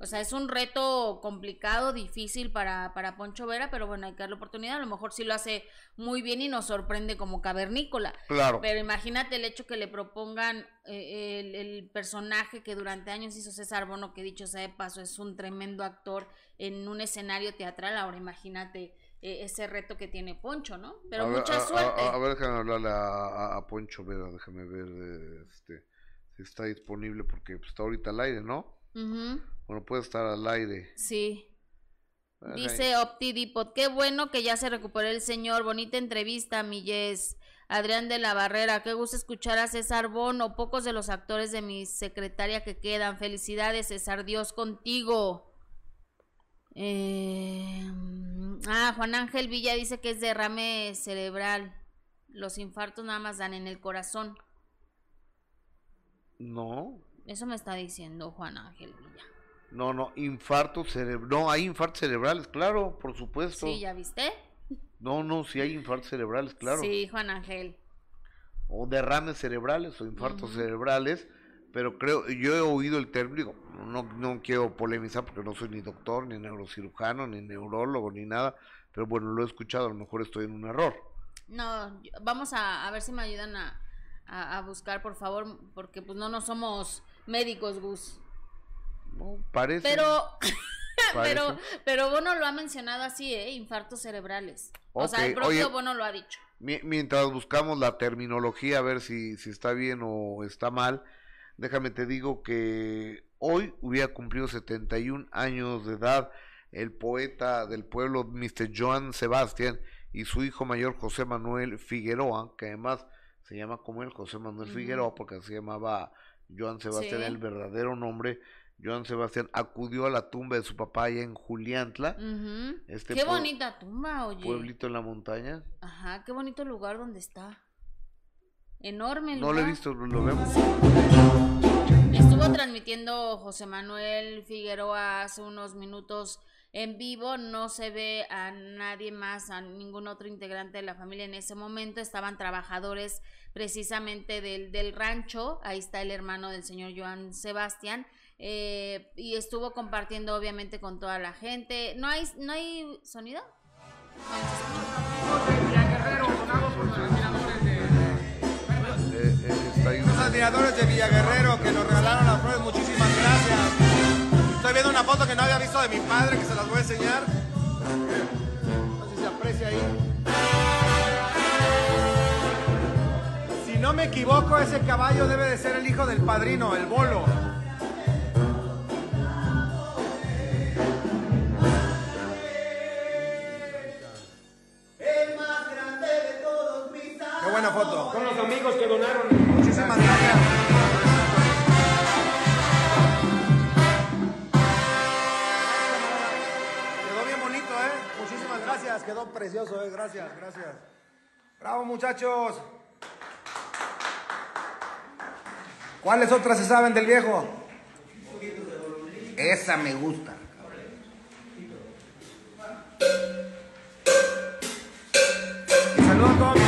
[SPEAKER 2] O sea, es un reto complicado, difícil para, para Poncho Vera, pero bueno, hay que dar la oportunidad. A lo mejor sí lo hace muy bien y nos sorprende como cavernícola.
[SPEAKER 1] Claro.
[SPEAKER 2] Pero imagínate el hecho que le propongan eh, el, el, personaje que durante años hizo César Bono, que dicho sea de paso, es un tremendo actor en un escenario teatral. Ahora imagínate eh, ese reto que tiene Poncho, ¿no? Pero
[SPEAKER 1] a
[SPEAKER 2] mucha
[SPEAKER 1] ver,
[SPEAKER 2] suerte.
[SPEAKER 1] A, a, ver, déjame hablarle a, Poncho Vera, déjame ver este, si está disponible, porque pues, está ahorita al aire, ¿no?
[SPEAKER 2] Uh -huh.
[SPEAKER 1] Bueno, puede estar al aire.
[SPEAKER 2] Sí. Dice OptiDipot, qué bueno que ya se recuperó el señor, bonita entrevista, mi Yes. Adrián de la Barrera, qué gusto escuchar a César Bono, pocos de los actores de mi secretaria que quedan. Felicidades, César, Dios contigo. Eh... Ah, Juan Ángel Villa dice que es derrame cerebral. Los infartos nada más dan en el corazón.
[SPEAKER 1] No.
[SPEAKER 2] Eso me está diciendo Juan Ángel Villa.
[SPEAKER 1] No, no, infarto cerebral. No, hay infartos cerebrales, claro, por supuesto.
[SPEAKER 2] Sí, ¿ya viste?
[SPEAKER 1] No, no, sí hay infartos cerebrales, claro.
[SPEAKER 2] Sí, Juan Ángel.
[SPEAKER 1] O derrames cerebrales o infartos uh -huh. cerebrales, pero creo, yo he oído el término, no, no quiero polemizar porque no soy ni doctor, ni neurocirujano, ni neurólogo, ni nada, pero bueno, lo he escuchado, a lo mejor estoy en un error.
[SPEAKER 2] No, vamos a, a ver si me ayudan a, a, a, buscar, por favor, porque pues no, no somos médicos, Gus.
[SPEAKER 1] No, parece.
[SPEAKER 2] Pero, pero, pero Bono lo ha mencionado así, ¿eh? Infartos cerebrales. Okay. O sea, el propio Oye, Bono lo ha dicho.
[SPEAKER 1] Mientras buscamos la terminología, a ver si, si está bien o está mal, déjame te digo que hoy hubiera cumplido 71 años de edad el poeta del pueblo, Mr. Joan Sebastián, y su hijo mayor, José Manuel Figueroa, que además se llama como él, José Manuel Figueroa, porque se llamaba Joan Sebastián, el verdadero nombre. Joan Sebastián acudió a la tumba de su papá allá en Juliantla.
[SPEAKER 2] este qué bonita tumba, oye.
[SPEAKER 1] Pueblito en la montaña.
[SPEAKER 2] Ajá, qué bonito lugar donde está. Enorme
[SPEAKER 1] No lo he visto, lo vemos.
[SPEAKER 2] Estuvo transmitiendo José Manuel Figueroa hace unos minutos en vivo, no se ve a nadie más, a ningún otro integrante de la familia en ese momento, estaban trabajadores precisamente del, del rancho, ahí está el hermano del señor Joan Sebastián, eh, y estuvo compartiendo obviamente con toda la gente. ¿No hay, no hay sonido?
[SPEAKER 5] Los admiradores de Villaguerrero que nos regalaron las flores, muchísimas gracias. Estoy viendo una foto que no había visto de mi padre, que se las voy a enseñar. No sé si se aprecia ahí. Si no me equivoco, ese caballo debe de ser el hijo del padrino, el bolo. Buena foto.
[SPEAKER 6] Con los amigos que donaron.
[SPEAKER 5] Muchísimas gracias. quedó precioso, eh. Gracias, gracias. Bravo, muchachos. ¿Cuáles otras se saben del viejo? Esa me gusta. Y saludos a todos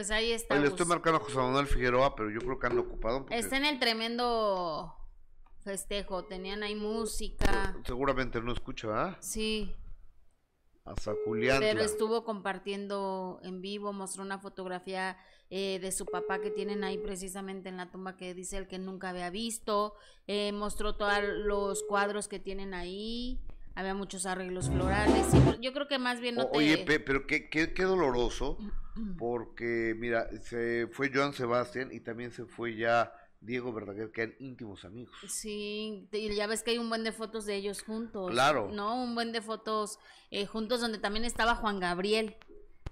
[SPEAKER 2] Pues ahí está.
[SPEAKER 1] le estoy marcando a José Manuel Figueroa, pero yo creo que anda ocupado.
[SPEAKER 2] Está en el tremendo festejo. Tenían ahí música.
[SPEAKER 1] Seguramente no escucha, ¿ah?
[SPEAKER 2] Sí.
[SPEAKER 1] Hasta Julián.
[SPEAKER 2] Pero estuvo compartiendo en vivo, mostró una fotografía eh, de su papá que tienen ahí precisamente en la tumba que dice el que nunca había visto. Eh, mostró todos los cuadros que tienen ahí había muchos arreglos florales. yo creo que más bien no te...
[SPEAKER 1] Oye, pero qué, qué, qué, doloroso, porque mira, se fue Joan Sebastián y también se fue ya Diego Verdaguer, que eran íntimos amigos.
[SPEAKER 2] Sí, y ya ves que hay un buen de fotos de ellos juntos.
[SPEAKER 1] Claro.
[SPEAKER 2] ¿No? Un buen de fotos eh, juntos donde también estaba Juan Gabriel.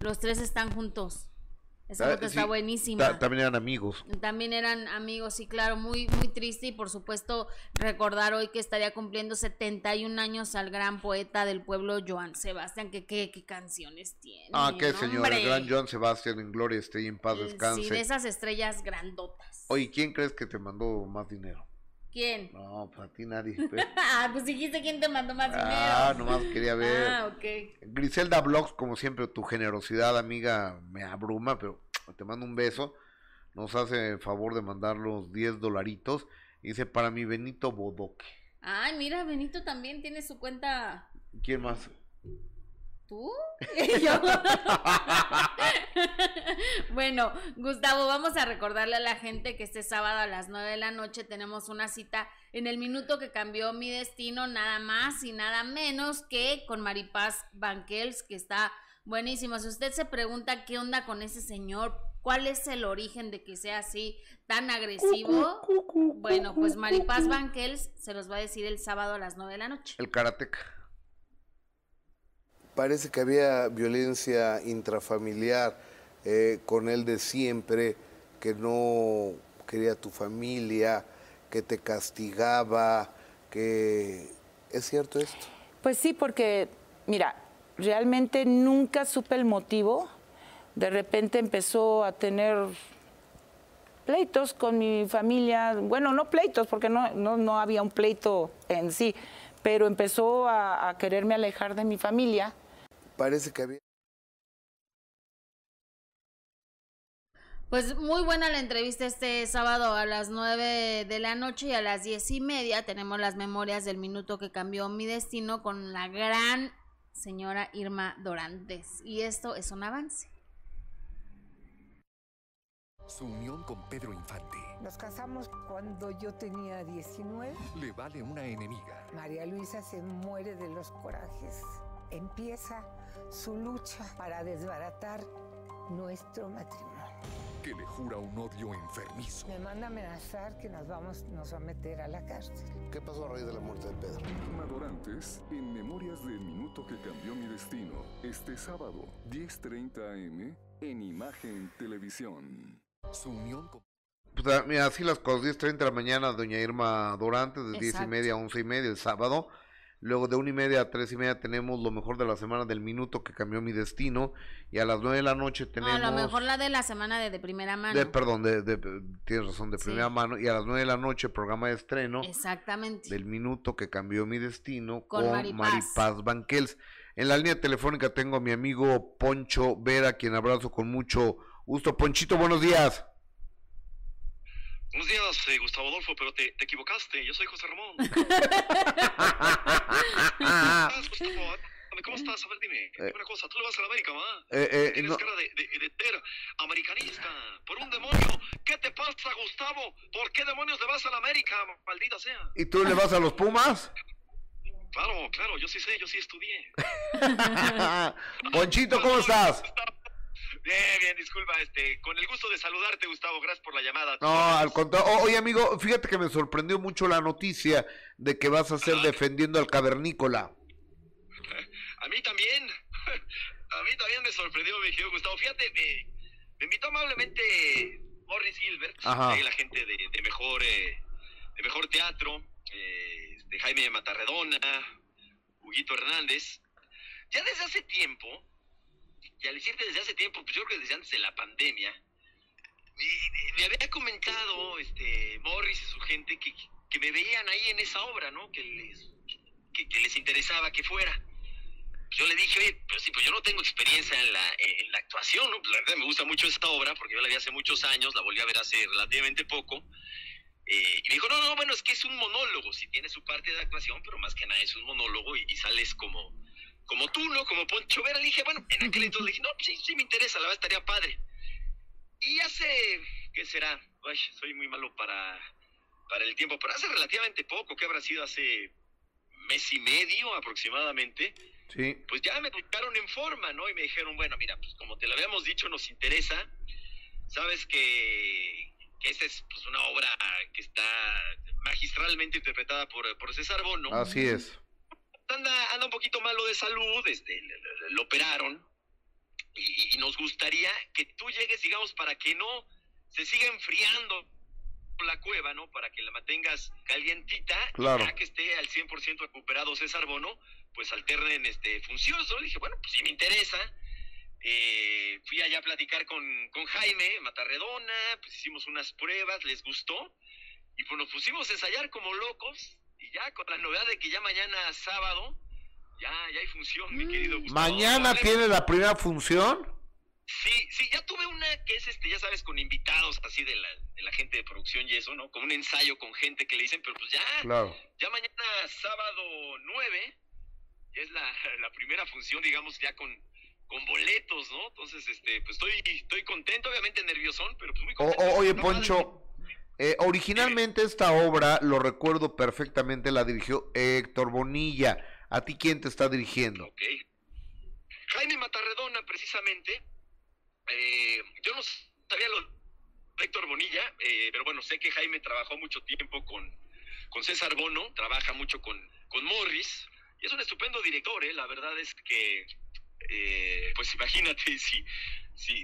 [SPEAKER 2] Los tres están juntos. Esa ah, foto está buenísima.
[SPEAKER 1] también eran amigos.
[SPEAKER 2] También eran amigos, sí, claro, muy, muy triste y por supuesto recordar hoy que estaría cumpliendo 71 años al gran poeta del pueblo Joan Sebastián, que qué, canciones tiene.
[SPEAKER 1] Ah, qué señor, el gran Joan Sebastián en gloria esté y en paz
[SPEAKER 2] eh,
[SPEAKER 1] descanse.
[SPEAKER 2] Sí, de esas estrellas grandotas.
[SPEAKER 1] Oye, ¿quién crees que te mandó más dinero?
[SPEAKER 2] ¿Quién?
[SPEAKER 1] No, para ti nadie.
[SPEAKER 2] ah, pues dijiste quién te mandó más dinero.
[SPEAKER 1] Ah, nomás quería ver.
[SPEAKER 2] Ah, ok.
[SPEAKER 1] Griselda Blogs, como siempre, tu generosidad, amiga, me abruma, pero te mando un beso. Nos hace el favor de mandar los 10 dolaritos. Dice, para mi Benito Bodoque.
[SPEAKER 2] Ay, mira, Benito también tiene su cuenta.
[SPEAKER 1] ¿Quién más?
[SPEAKER 2] ¿Tú? bueno, Gustavo, vamos a recordarle a la gente que este sábado a las 9 de la noche tenemos una cita en el minuto que cambió mi destino, nada más y nada menos que con Maripaz Banquels, que está buenísimo. Si usted se pregunta qué onda con ese señor, cuál es el origen de que sea así tan agresivo, bueno, pues Maripaz Banquels se los va a decir el sábado a las 9 de la noche.
[SPEAKER 1] El karateca
[SPEAKER 7] parece que había violencia intrafamiliar eh, con él de siempre, que no quería tu familia, que te castigaba, que... ¿Es cierto esto?
[SPEAKER 8] Pues sí, porque, mira, realmente nunca supe el motivo. De repente empezó a tener pleitos con mi familia, bueno, no pleitos, porque no, no, había un pleito en sí, pero empezó a quererme alejar de mi familia
[SPEAKER 7] parece que había...
[SPEAKER 2] Pues muy buena la entrevista este sábado a las 9 de la noche y a las diez y media tenemos las memorias del minuto que cambió mi destino con la gran señora Irma Dorantes. Y esto es un avance.
[SPEAKER 6] Su unión con Pedro Infante
[SPEAKER 9] Nos casamos cuando yo tenía 19.
[SPEAKER 6] le vale una enemiga.
[SPEAKER 9] María Luisa se muere de los corajes. Empieza su lucha para desbaratar nuestro matrimonio.
[SPEAKER 6] que le jura un odio enfermizo.
[SPEAKER 9] Me manda a amenazar que nos vamos nos va a meter a la cárcel.
[SPEAKER 7] ¿Qué pasó a raíz de la muerte de Pedro?
[SPEAKER 6] Irma Dorantes, en Memorias del Minuto que Cambió Mi Destino, este sábado, 10.30 am, en Imagen Televisión. Su unión con...
[SPEAKER 1] Pues, ah, mira, así las cosas, 10.30 de la mañana, doña Irma Dorantes, de 10 y media a 11 y media el sábado. Luego de 1 y media a 3 y media tenemos lo mejor de la semana del minuto que cambió mi destino. Y a las 9 de la noche
[SPEAKER 2] No,
[SPEAKER 1] tenemos...
[SPEAKER 2] a lo mejor la de la semana de, de primera mano.
[SPEAKER 1] de, perdón, de, de- tienes razón, de
[SPEAKER 2] Sí.
[SPEAKER 1] primera mano. Y a las 9 de la noche, programa de estreno
[SPEAKER 2] Exactamente.
[SPEAKER 1] del minuto que cambió mi destino
[SPEAKER 2] Con
[SPEAKER 1] con,
[SPEAKER 2] Maripaz.
[SPEAKER 1] Maripaz Banquels. En la línea telefónica tengo a mi amigo Poncho Vera, quien abrazo con mucho gusto. Ponchito, buenos días.
[SPEAKER 10] Buenos días, eh, Gustavo Adolfo, pero te, te equivocaste. Yo soy José Ramón. ¿Cómo estás, Gustavo? ¿Cómo estás? A ver, dime. Dime una cosa. Tú le vas a la América, ¿va?
[SPEAKER 1] Eh, eh,
[SPEAKER 10] Tienes
[SPEAKER 1] no,
[SPEAKER 10] cara de, de, de ser americanista. Por un demonio. ¿Qué te pasa, Gustavo? ¿Por qué demonios le vas a la América, maldita sea?
[SPEAKER 1] ¿Y tú le vas a los Pumas?
[SPEAKER 10] Claro, claro, yo sí sé, yo sí estudié.
[SPEAKER 1] Ponchito, ¿cómo estás?
[SPEAKER 10] Bien, bien, disculpa, este, con el gusto de saludarte, Gustavo, gracias por la llamada.
[SPEAKER 1] No, al contrario. Oye, amigo, fíjate que me sorprendió mucho la noticia de que vas a ser defendiendo al cavernícola.
[SPEAKER 10] A mí también, a mí también me sorprendió, mi querido Gustavo. Fíjate, me, me invitó amablemente Morris Gilbert, ahí la gente de, de mejor eh, de mejor teatro, eh, de Jaime Matarredona, Huguito Hernández. Ya desde hace tiempo, y al decirte desde hace tiempo, pues yo creo que desde antes de la pandemia, me, había comentado este Morris y su gente que, que me veían ahí en esa obra, ¿no? Que les, que, que les interesaba que fuera yo le dije, oye, pero sí, pues yo no tengo experiencia en la, en la actuación, ¿no? Pues la verdad me gusta mucho esta obra, porque yo la vi hace muchos años, la volví a ver hace relativamente poco. Eh, y me dijo, no, no, bueno, es que es un monólogo, sí tiene su parte de actuación, pero más que nada es un monólogo y, y sales como, como tú, ¿no? Como Poncho Vera. Le dije, bueno, en aquel entonces le dije, no, sí, sí me interesa, la verdad estaría padre. Y hace, ¿qué será? Soy muy malo para, para el tiempo, pero hace relativamente poco, que habrá sido hace mes y medio aproximadamente,
[SPEAKER 1] Sí.
[SPEAKER 10] pues ya me buscaron en forma, ¿no? Y me dijeron, bueno, mira, pues como te lo habíamos dicho, nos interesa. Sabes que, que esta es pues, una obra que está magistralmente interpretada por, por César Bono.
[SPEAKER 1] Así es.
[SPEAKER 10] Anda, anda un poquito malo de salud, este, lo operaron. Y, y nos gustaría que tú llegues, digamos, para que no se siga enfriando la cueva, ¿no? Para que la mantengas calientita. y
[SPEAKER 1] Claro.
[SPEAKER 10] Ya que esté al 100% recuperado César Bono, pues alternen este, funciones, ¿no? Dije, bueno, pues si me interesa. Eh, fui allá a platicar con, con Jaime Matarredona, pues hicimos unas pruebas, les gustó. Y pues nos pusimos a ensayar como locos. Y ya con la novedad de que ya mañana sábado, ya, ya hay función, mi querido Gustavo.
[SPEAKER 1] Mañana tiene la primera función.
[SPEAKER 10] Sí, sí, ya tuve una que es, este, ya sabes, con invitados así de la, de la gente de producción y eso, ¿no? Con un ensayo con gente que le dicen, pero pues ya,
[SPEAKER 1] Claro.
[SPEAKER 10] ya mañana sábado 9, ya es la, la primera función, digamos, ya con, con boletos, ¿no? Entonces, este, pues estoy, estoy contento, obviamente nerviosón, pero pues muy contento.
[SPEAKER 1] o- oye. Poncho, eh, originalmente esta obra, lo recuerdo perfectamente, la dirigió Héctor Bonilla. ¿A ti quién te está dirigiendo?
[SPEAKER 10] Jaime Matarredona, precisamente. eh, yo no sabía lo de Héctor Bonilla, eh, pero bueno, sé que Jaime trabajó mucho tiempo con, con César Bono, trabaja mucho con, con Morris, y es un estupendo director, ¿eh? La verdad es que, eh, pues imagínate, si,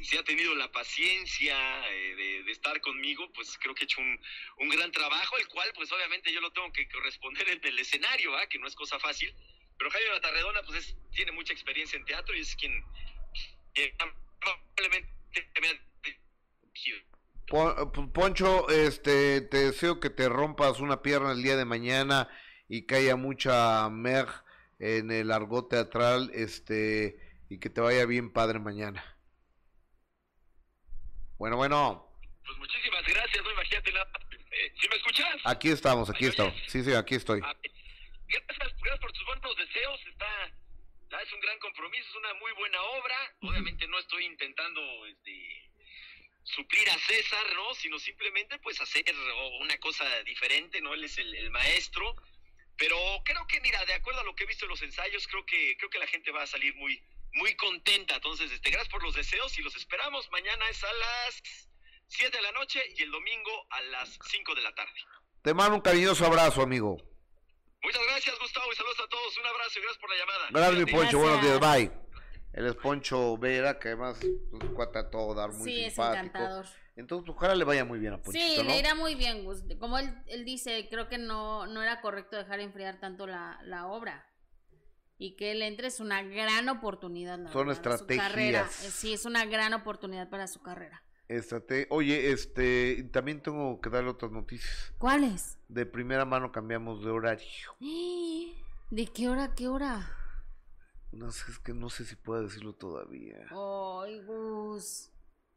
[SPEAKER 10] si, ha tenido la paciencia eh, de, estar conmigo, pues creo que ha hecho un, un gran trabajo, el cual, pues obviamente yo lo tengo que corresponder en el escenario, ¿ah? Que no es cosa fácil. Pero Jaime Matarredona, pues es- tiene mucha experiencia en teatro y es quien, amablemente me ha dirigido.
[SPEAKER 1] Pon- eh, Poncho, este, te deseo que te rompas una pierna el día de mañana y que haya mucha mer en el argot teatral, este, y que te vaya bien padre mañana. Bueno, bueno,
[SPEAKER 10] Pues muchísimas gracias, no imagínate nada. Eh, ¿Sí me escuchas?
[SPEAKER 1] aquí estamos, aquí estamos. Sí, sí, aquí estoy.
[SPEAKER 10] Ah, Gracias, gracias por tus buenos deseos. Está, es un gran compromiso, es una muy buena obra. Obviamente no estoy intentando este, suplir a César, ¿no? Sino simplemente pues hacer una cosa diferente, ¿no? Él es el, el maestro. Pero creo que, mira, de acuerdo a lo que he visto en los ensayos, creo que, creo que la gente va a salir muy, muy contenta. Entonces, este, gracias por los deseos y los esperamos. Mañana es a las 7 de la noche y el domingo a las 5 de la tarde.
[SPEAKER 1] Te mando un cariñoso abrazo, amigo.
[SPEAKER 10] Muchas gracias, Gustavo, y saludos a todos. Un abrazo y gracias por la llamada.
[SPEAKER 1] Gracias, mi. Poncho. Buenos días, bye. Él es Poncho Vera, que además pues, cuata a todo dar muy
[SPEAKER 2] Sí, es encantador.
[SPEAKER 1] Entonces, ojalá le vaya muy bien a Ponchito,
[SPEAKER 2] Sí,
[SPEAKER 1] ¿no?
[SPEAKER 2] le irá muy bien, Gus. Como él, él dice, creo que no, no era correcto dejar enfriar tanto la, la obra. Y que él entre es una gran oportunidad. la
[SPEAKER 1] Son
[SPEAKER 2] verdad, su carrera.
[SPEAKER 1] estrategias.
[SPEAKER 2] Eh, Sí, es una gran oportunidad para su carrera.
[SPEAKER 1] Estate- Oye, este, también tengo que darle otras noticias.
[SPEAKER 2] ¿Cuáles?
[SPEAKER 1] De primera mano cambiamos de horario.
[SPEAKER 2] ¿De qué hora, a qué hora?
[SPEAKER 1] No sé, es que no sé si puedo decirlo todavía.
[SPEAKER 2] Ay, Gus.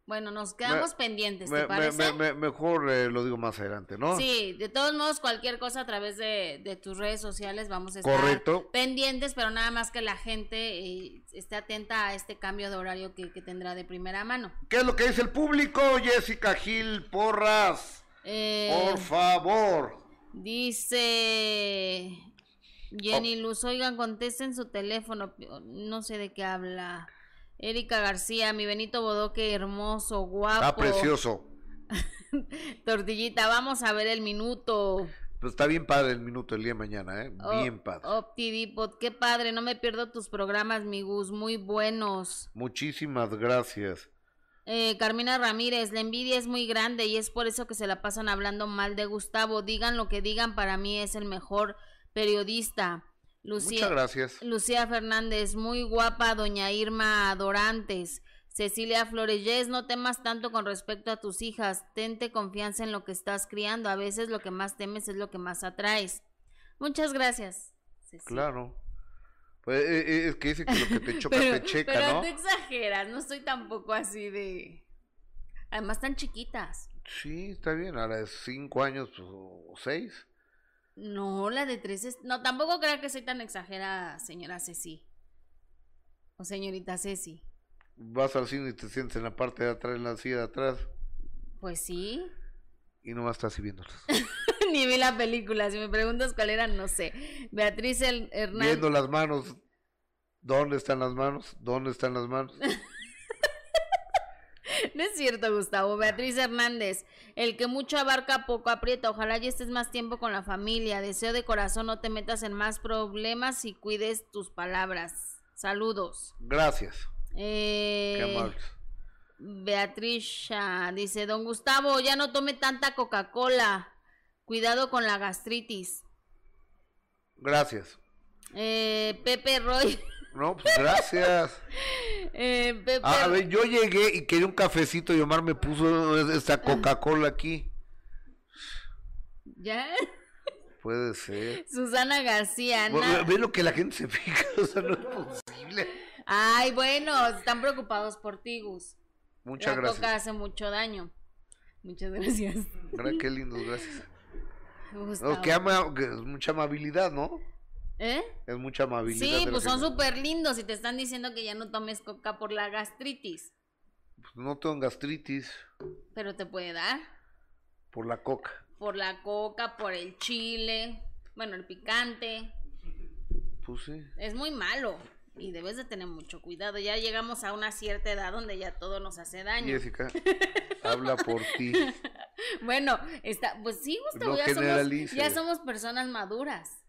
[SPEAKER 2] Bueno, nos quedamos
[SPEAKER 1] Me-
[SPEAKER 2] pendientes, ¿te
[SPEAKER 1] Me-
[SPEAKER 2] parece?
[SPEAKER 1] me- me- mejor eh, lo digo más adelante, ¿no?
[SPEAKER 2] Sí, de todos modos, cualquier cosa a través de, de tus redes sociales vamos a estar
[SPEAKER 1] Correcto.
[SPEAKER 2] pendientes, pero nada más que la gente eh, esté atenta a este cambio de horario que, que tendrá de primera mano.
[SPEAKER 1] ¿Qué es lo que dice el público? Jessica Gil Porras,
[SPEAKER 2] Eh,
[SPEAKER 1] por favor.
[SPEAKER 2] Dice Jenny
[SPEAKER 1] Oh.
[SPEAKER 2] Luz, oigan, contesten su teléfono, no sé de qué habla. Erika García, mi Benito Bodoque, hermoso, guapo.
[SPEAKER 1] Está precioso.
[SPEAKER 2] Tortillita, vamos a ver el minuto.
[SPEAKER 1] Pues está bien padre el minuto el día de mañana, ¿eh?
[SPEAKER 2] Oh,
[SPEAKER 1] Bien padre.
[SPEAKER 2] Optidipod, qué padre, no me pierdo tus programas, mi Gus, muy buenos.
[SPEAKER 1] Muchísimas gracias.
[SPEAKER 2] Eh, Carmina Ramírez, la envidia es muy grande y es por eso que se la pasan hablando mal de Gustavo. Digan lo que digan, para mí es el mejor periodista. Lucía,
[SPEAKER 1] Muchas gracias.
[SPEAKER 2] Lucía Fernández, muy guapa, doña Irma Dorantes. Cecilia Flores, Yes, no temas tanto con respecto a tus hijas, tente confianza en lo que estás criando, a veces lo que más temes es lo que más atraes. Muchas gracias. Cecilia.
[SPEAKER 1] Claro. Pues eh, eh, es que dice que lo que te choca
[SPEAKER 2] pero,
[SPEAKER 1] te checa,
[SPEAKER 2] pero
[SPEAKER 1] ¿no?
[SPEAKER 2] tú exageras, no estoy tampoco así de... Además tan chiquitas.
[SPEAKER 1] Sí, está bien. Ahora es cinco años pues, o seis.
[SPEAKER 2] No, la de tres es... No, tampoco creo que soy tan exagerada, señora Ceci. O señorita Ceci.
[SPEAKER 1] Vas al cine y te sientes en la parte de atrás, en la silla de atrás,
[SPEAKER 2] Pues sí.
[SPEAKER 1] y nomás estás así viéndolas.
[SPEAKER 2] Ni vi la película. Si me preguntas cuál era, no sé. Beatriz Hernández.
[SPEAKER 1] Viendo las manos. ¿Dónde están las manos? ¿Dónde están las manos?
[SPEAKER 2] No es cierto, Gustavo. Beatriz Hernández. El que mucho abarca, poco aprieta. Ojalá ya estés más tiempo con la familia. Deseo de corazón no te metas en más problemas y cuides tus palabras. Saludos.
[SPEAKER 1] Gracias.
[SPEAKER 2] Eh,
[SPEAKER 1] Qué amables.
[SPEAKER 2] Beatriz dice, don Gustavo, ya no tome tanta Coca-Cola. Cuidado con la gastritis.
[SPEAKER 1] Gracias.
[SPEAKER 2] Eh, Pepe Roy.
[SPEAKER 1] No, pues gracias.
[SPEAKER 2] eh,
[SPEAKER 1] a ver, yo llegué y quería un cafecito y Omar me puso esta Coca-Cola aquí.
[SPEAKER 2] ¿Ya?
[SPEAKER 1] Puede ser.
[SPEAKER 2] Susana García.
[SPEAKER 1] Ve-
[SPEAKER 2] na-
[SPEAKER 1] Ve lo que la gente se fija, o sea, no es posible.
[SPEAKER 2] Ay, bueno, están preocupados por ti, Gus.
[SPEAKER 1] Muchas
[SPEAKER 2] la
[SPEAKER 1] gracias.
[SPEAKER 2] coca hace mucho daño. Muchas gracias.
[SPEAKER 1] Gra- Qué lindos, gracias.
[SPEAKER 2] Gustavo.
[SPEAKER 1] No, que ama, que es mucha amabilidad, ¿no?
[SPEAKER 2] ¿Eh?
[SPEAKER 1] Es mucha amabilidad.
[SPEAKER 2] Sí, pues son
[SPEAKER 1] gente.
[SPEAKER 2] súper lindos y te están diciendo que ya no tomes coca por la gastritis.
[SPEAKER 1] Pues no tengo gastritis
[SPEAKER 2] Pero te puede dar
[SPEAKER 1] por la coca.
[SPEAKER 2] por la coca, por el chile, bueno, el picante.
[SPEAKER 1] Pues sí.
[SPEAKER 2] Es muy malo y debes de tener mucho cuidado. Ya llegamos a una cierta edad donde ya todo nos hace daño.
[SPEAKER 1] Jessica, habla por ti.
[SPEAKER 2] Bueno, está, pues sí, Gustavo,
[SPEAKER 1] No
[SPEAKER 2] ya somos, ya somos personas maduras.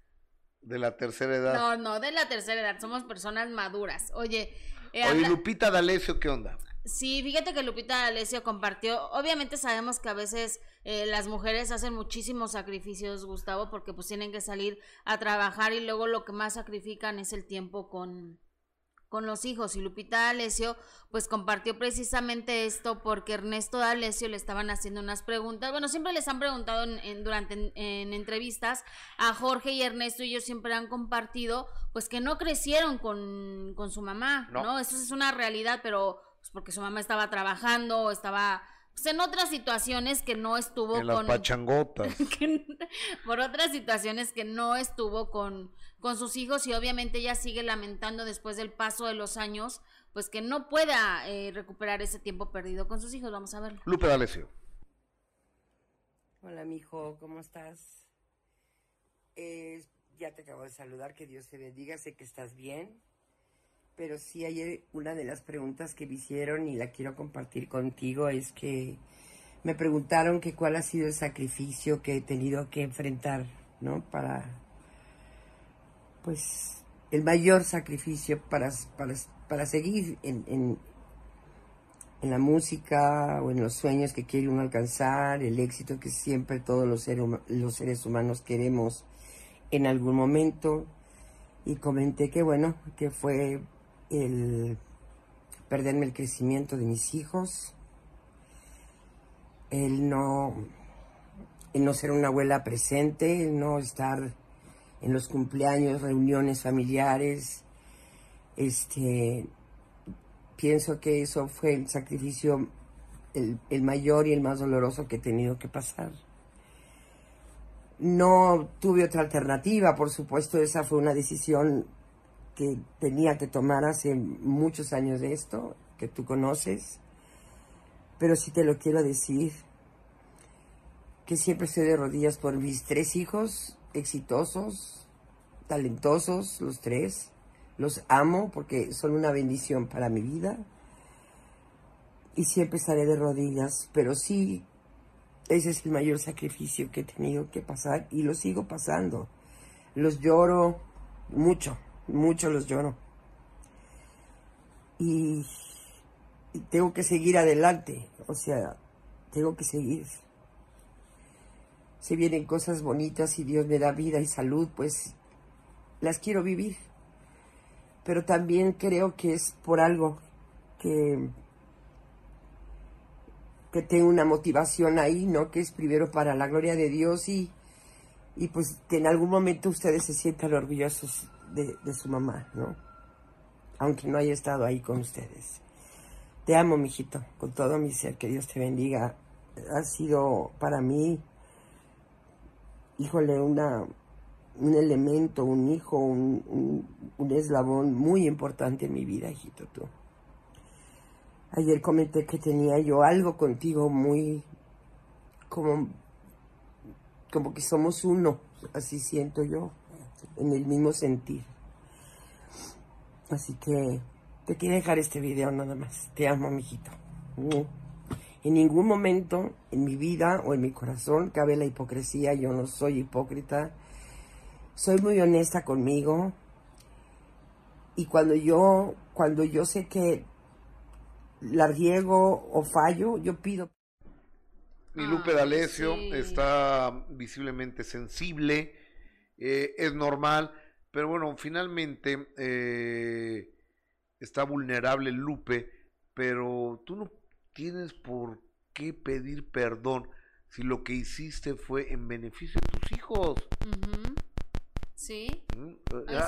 [SPEAKER 1] De la tercera edad.
[SPEAKER 2] No, no, de la tercera edad, somos personas maduras. Oye, eh,
[SPEAKER 1] Oye,
[SPEAKER 2] habla-
[SPEAKER 1] Lupita D'Alessio, ¿qué onda?
[SPEAKER 2] Sí, fíjate que Lupita D'Alessio compartió, obviamente sabemos que a veces eh, las mujeres hacen muchísimos sacrificios, Gustavo, porque pues tienen que salir a trabajar y luego lo que más sacrifican es el tiempo con, con los hijos. Y Lupita D'Alessio pues compartió precisamente esto porque Ernesto D'Alessio le estaban haciendo unas preguntas, bueno, siempre les han preguntado en, en- durante en, en entrevistas a Jorge y Ernesto y ellos siempre han compartido pues que no crecieron con, con su mamá,
[SPEAKER 1] No.
[SPEAKER 2] ¿no? Eso es una realidad, pero pues porque su mamá estaba trabajando, estaba pues, en otras situaciones que no estuvo
[SPEAKER 1] En las
[SPEAKER 2] con
[SPEAKER 1] pachangotas.
[SPEAKER 2] que- por otras situaciones que no estuvo con, con sus hijos y obviamente ella sigue lamentando después del paso de los años, pues que no pueda eh, recuperar ese tiempo perdido con sus hijos. Vamos a verlo.
[SPEAKER 1] Lupe D'Alessio.
[SPEAKER 11] Hola, mijo, ¿cómo estás? Eh, ya te acabo de saludar, que Dios te bendiga, sé que estás bien. Pero sí, ayer una de las preguntas que me hicieron y la quiero compartir contigo es que me preguntaron que cuál ha sido el sacrificio que he tenido que enfrentar, ¿no? Para, pues, el mayor sacrificio para, para, para seguir en, en, la música o en los sueños que quiere uno alcanzar, el éxito que siempre todos los, seres huma- los seres humanos queremos en algún momento. Y comenté que bueno, que fue el perderme el crecimiento de mis hijos, el no, el no ser una abuela presente, el no estar en los cumpleaños, reuniones familiares, este, pienso que eso fue el sacrificio, el, el mayor y el más doloroso que he tenido que pasar. No tuve otra alternativa, por supuesto, esa fue una decisión que tenía que tomar hace muchos años de esto, que tú conoces, pero sí te lo quiero decir, que siempre estoy de rodillas por mis tres hijos exitosos, talentosos, los tres, los amo porque son una bendición para mi vida y siempre estaré de rodillas, pero sí, ese es el mayor sacrificio que he tenido que pasar y lo sigo pasando. Los lloro mucho, mucho los lloro. Y, y tengo que seguir adelante, o sea, tengo que seguir. Si vienen cosas bonitas y Dios me da vida y salud, pues las quiero vivir pero también creo que es por algo que, que tengo una motivación ahí, ¿no? Que es primero para la gloria de Dios y, y pues que en algún momento ustedes se sientan orgullosos de, de su mamá, ¿no? Aunque no haya estado ahí con ustedes. Te amo, mijito, con todo mi ser, que Dios te bendiga. Ha sido para mí, híjole, una, un elemento, un hijo, un, un- un eslabón muy importante en mi vida, hijito, tú. Ayer comenté que tenía yo algo contigo muy, como, como que somos uno, así siento yo, en el mismo sentir. Así que te quiero dejar este video nada más. Te amo, mijito. En ningún momento en mi vida o en mi corazón cabe la hipocresía. Yo no soy hipócrita soy muy honesta conmigo y cuando yo cuando yo sé que la riego o fallo, yo pido
[SPEAKER 1] Mi Lupe D'Alessio
[SPEAKER 2] sí.
[SPEAKER 1] está visiblemente sensible, eh, es normal, pero bueno, finalmente eh, está vulnerable Lupe, pero tú no tienes por qué pedir perdón si lo que hiciste fue en beneficio de tus hijos.
[SPEAKER 2] Ujú. Sí.
[SPEAKER 1] ¿Mm?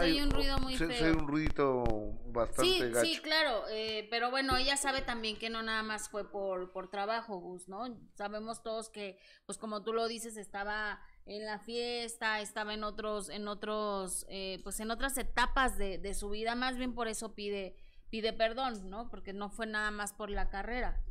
[SPEAKER 2] Oye un ruido muy
[SPEAKER 1] se-
[SPEAKER 2] feo.
[SPEAKER 1] un ruidito bastante
[SPEAKER 2] Sí,
[SPEAKER 1] gacho.
[SPEAKER 2] sí, claro, eh, pero bueno, ella sabe también que no nada más fue por, por trabajo, Gus, ¿no? Sabemos todos que, pues como tú lo dices, estaba en la fiesta, estaba en otros, en otros, eh, pues en otras etapas de, de su vida, más bien por eso pide, pide perdón, ¿no? Porque no fue nada más por la carrera.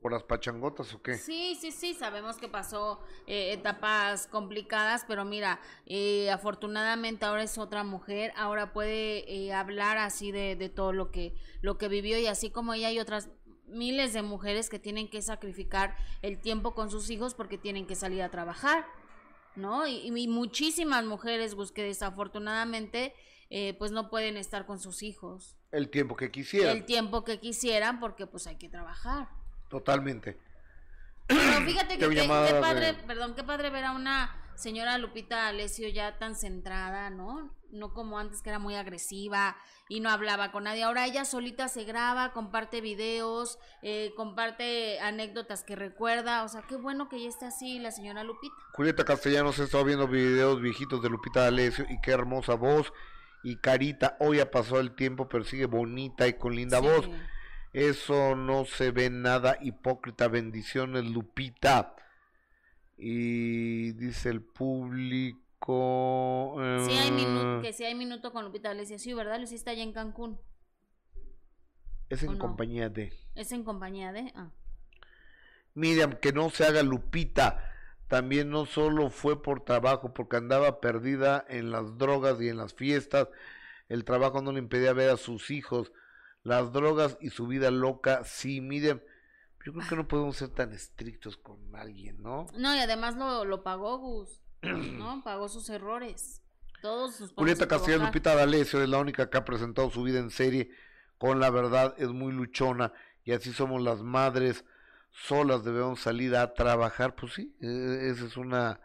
[SPEAKER 1] ¿Por las pachangotas o qué?
[SPEAKER 2] Sí, sí, sí, sabemos que pasó eh, etapas complicadas, pero mira, eh, afortunadamente ahora es otra mujer, ahora puede eh, hablar así de, de todo lo que, lo que vivió y así como ella hay otras miles de mujeres que tienen que sacrificar el tiempo con sus hijos porque tienen que salir a trabajar, ¿no? Y, y muchísimas mujeres, Gus, que desafortunadamente eh, pues no pueden estar con sus hijos
[SPEAKER 1] El tiempo que quisiera.
[SPEAKER 2] el tiempo que quisieran porque pues hay que trabajar.
[SPEAKER 1] Totalmente.
[SPEAKER 2] Pero fíjate que qué,
[SPEAKER 1] de-
[SPEAKER 2] padre, perdón, qué padre ver a una señora Lupita Alessio ya tan centrada, ¿no? No como antes que era muy agresiva y no hablaba con nadie. Ahora ella solita se graba, comparte videos, eh, comparte anécdotas que recuerda. O sea, qué bueno que ya esté así la señora Lupita.
[SPEAKER 1] Julieta Castellanos ha estado viendo videos viejitos de Lupita D'Alessio y qué hermosa voz y carita. Hoy ha pasado el tiempo, pero sigue bonita y con linda
[SPEAKER 2] Sí.
[SPEAKER 1] voz. Eso no se ve nada hipócrita. Bendiciones, Lupita. Y dice el público.
[SPEAKER 2] Sí hay minuto,
[SPEAKER 1] eh,
[SPEAKER 2] que sí hay minuto con Lupita D'Alessio. Sí, ¿verdad? Lo hiciste allá en Cancún.
[SPEAKER 1] es en
[SPEAKER 2] ¿o no?
[SPEAKER 1] compañía de.
[SPEAKER 2] Es en compañía de... Ah.
[SPEAKER 1] Miriam, que no se haga Lupita. También no solo fue por trabajo, porque andaba perdida en las drogas y en las fiestas. El trabajo no le impedía ver a sus hijos. Las drogas y su vida loca, sí, Miriam. Yo creo que no podemos ser tan estrictos con alguien, ¿no?
[SPEAKER 2] No, y además lo, lo pagó Gus, ¿no? Pagó sus errores. Todos sus
[SPEAKER 1] Julieta Castillo. Lupita D'Alessio es la única que ha presentado su vida en serie con la verdad, es muy luchona y así somos las madres solas debemos salir a trabajar, pues sí, eh, esa es una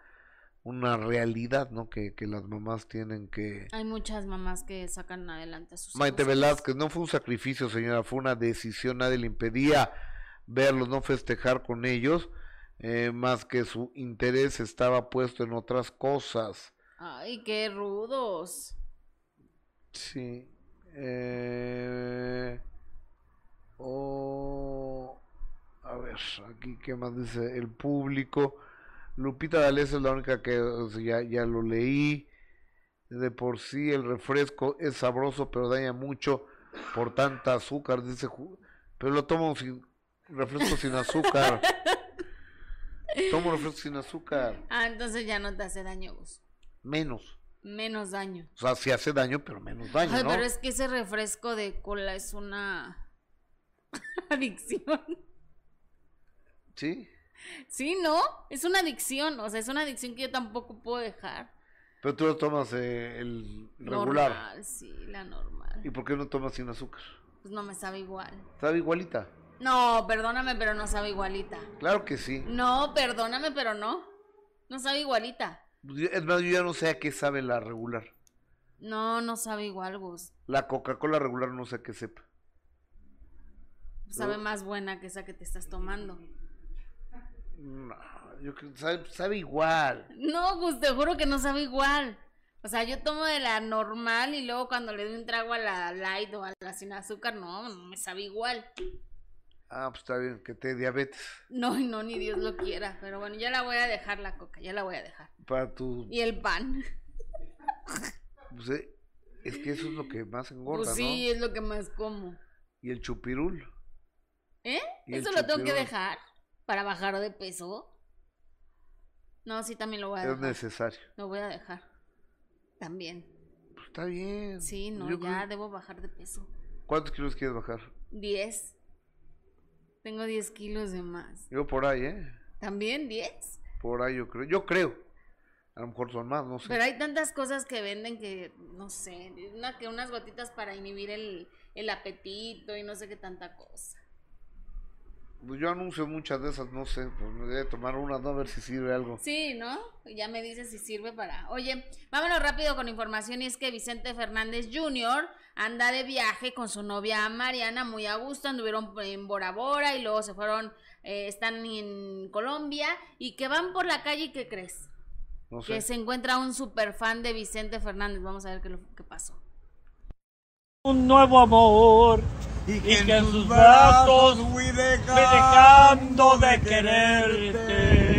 [SPEAKER 1] una realidad, ¿no? Que, que las mamás tienen que...
[SPEAKER 2] Hay muchas mamás que sacan adelante a sus
[SPEAKER 1] Maite. Velázquez, no fue un sacrificio, señora, fue una decisión, nadie le impedía verlos, no festejar con ellos, eh, más que su interés estaba puesto en otras cosas.
[SPEAKER 2] Ay, qué rudos.
[SPEAKER 1] Sí. Eh, oh, a ver, aquí qué más dice el público. Lupita D'Alessio es la única que o sea, ya, ya lo leí. De por sí el refresco es sabroso, pero daña mucho por tanta azúcar, dice. Pero lo tomo sin refresco sin azúcar. Tomo refresco sin azúcar.
[SPEAKER 2] Ah, entonces ya no te hace daño, Gus.
[SPEAKER 1] Menos.
[SPEAKER 2] Menos daño.
[SPEAKER 1] O sea, sí hace daño, pero menos daño,
[SPEAKER 2] Ay,
[SPEAKER 1] ¿no?
[SPEAKER 2] pero es que ese refresco de cola es una adicción.
[SPEAKER 1] Sí.
[SPEAKER 2] Sí, ¿no? Es una adicción. O sea, es una adicción que yo tampoco puedo dejar.
[SPEAKER 1] Pero tú lo tomas eh, el regular.
[SPEAKER 2] Normal, sí, la normal.
[SPEAKER 1] ¿Y por qué no tomas sin azúcar?
[SPEAKER 2] Pues no me sabe igual.
[SPEAKER 1] Sabe igualita.
[SPEAKER 2] No, perdóname, pero no sabe igualita.
[SPEAKER 1] Claro que sí.
[SPEAKER 2] No, perdóname, pero no. No sabe igualita.
[SPEAKER 1] Es más, yo ya no sé a qué sabe la regular.
[SPEAKER 2] No, no sabe igual, Gus.
[SPEAKER 1] La Coca-Cola regular no sé a qué sepa.
[SPEAKER 2] Sabe
[SPEAKER 1] No.
[SPEAKER 2] más buena que esa que te estás tomando.
[SPEAKER 1] No, yo creo que sabe, sabe igual.
[SPEAKER 2] No, Gus, te juro que no sabe igual. O sea, yo tomo de la normal y luego cuando le doy un trago a la light o a la sin azúcar, no, no me sabe igual.
[SPEAKER 1] Ah, pues está bien, que te dé diabetes.
[SPEAKER 2] No, no, ni Dios lo quiera. Pero bueno, ya la voy a dejar la coca, ya la voy a dejar.
[SPEAKER 1] Para tu...
[SPEAKER 2] Y el pan.
[SPEAKER 1] pues, eh, es que eso es lo que más engorda,
[SPEAKER 2] Pues sí,
[SPEAKER 1] ¿no?
[SPEAKER 2] es lo que más como.
[SPEAKER 1] Y el chupirul.
[SPEAKER 2] ¿Eh? ¿Eso lo tengo que dejar para bajar de peso? No, sí, también lo voy a
[SPEAKER 1] Es
[SPEAKER 2] dejar.
[SPEAKER 1] necesario.
[SPEAKER 2] Lo voy a dejar. También.
[SPEAKER 1] Pues está bien.
[SPEAKER 2] Sí, no,
[SPEAKER 1] Yo
[SPEAKER 2] ya
[SPEAKER 1] creo-
[SPEAKER 2] debo bajar de peso.
[SPEAKER 1] ¿Cuántos kilos quieres bajar?
[SPEAKER 2] 10. Tengo 10 kilos de más.
[SPEAKER 1] Yo por ahí, ¿eh?
[SPEAKER 2] ¿También 10?
[SPEAKER 1] Por ahí yo creo. Yo creo. A lo mejor son más, no sé.
[SPEAKER 2] Pero hay tantas cosas que venden que, no sé, una, que unas gotitas para inhibir el, el apetito y no sé qué tanta cosa.
[SPEAKER 1] Pues yo anuncio muchas de esas, no sé, pues me debe tomar unas, ¿no? A ver si sirve algo.
[SPEAKER 2] Sí, ¿no? Ya me dices si sirve para... Oye, vámonos rápido con información y es que Vicente Fernández Jr. anda de viaje con su novia Mariana muy a gusto, anduvieron en Bora Bora y luego se fueron, eh, están en Colombia y que van por la calle y ¿qué crees?
[SPEAKER 1] No sé.
[SPEAKER 2] Que se encuentra un super fan de Vicente Fernández. Vamos a ver qué, lo- qué pasó.
[SPEAKER 12] un nuevo amor y que, en sus brazos fui dejando de quererte.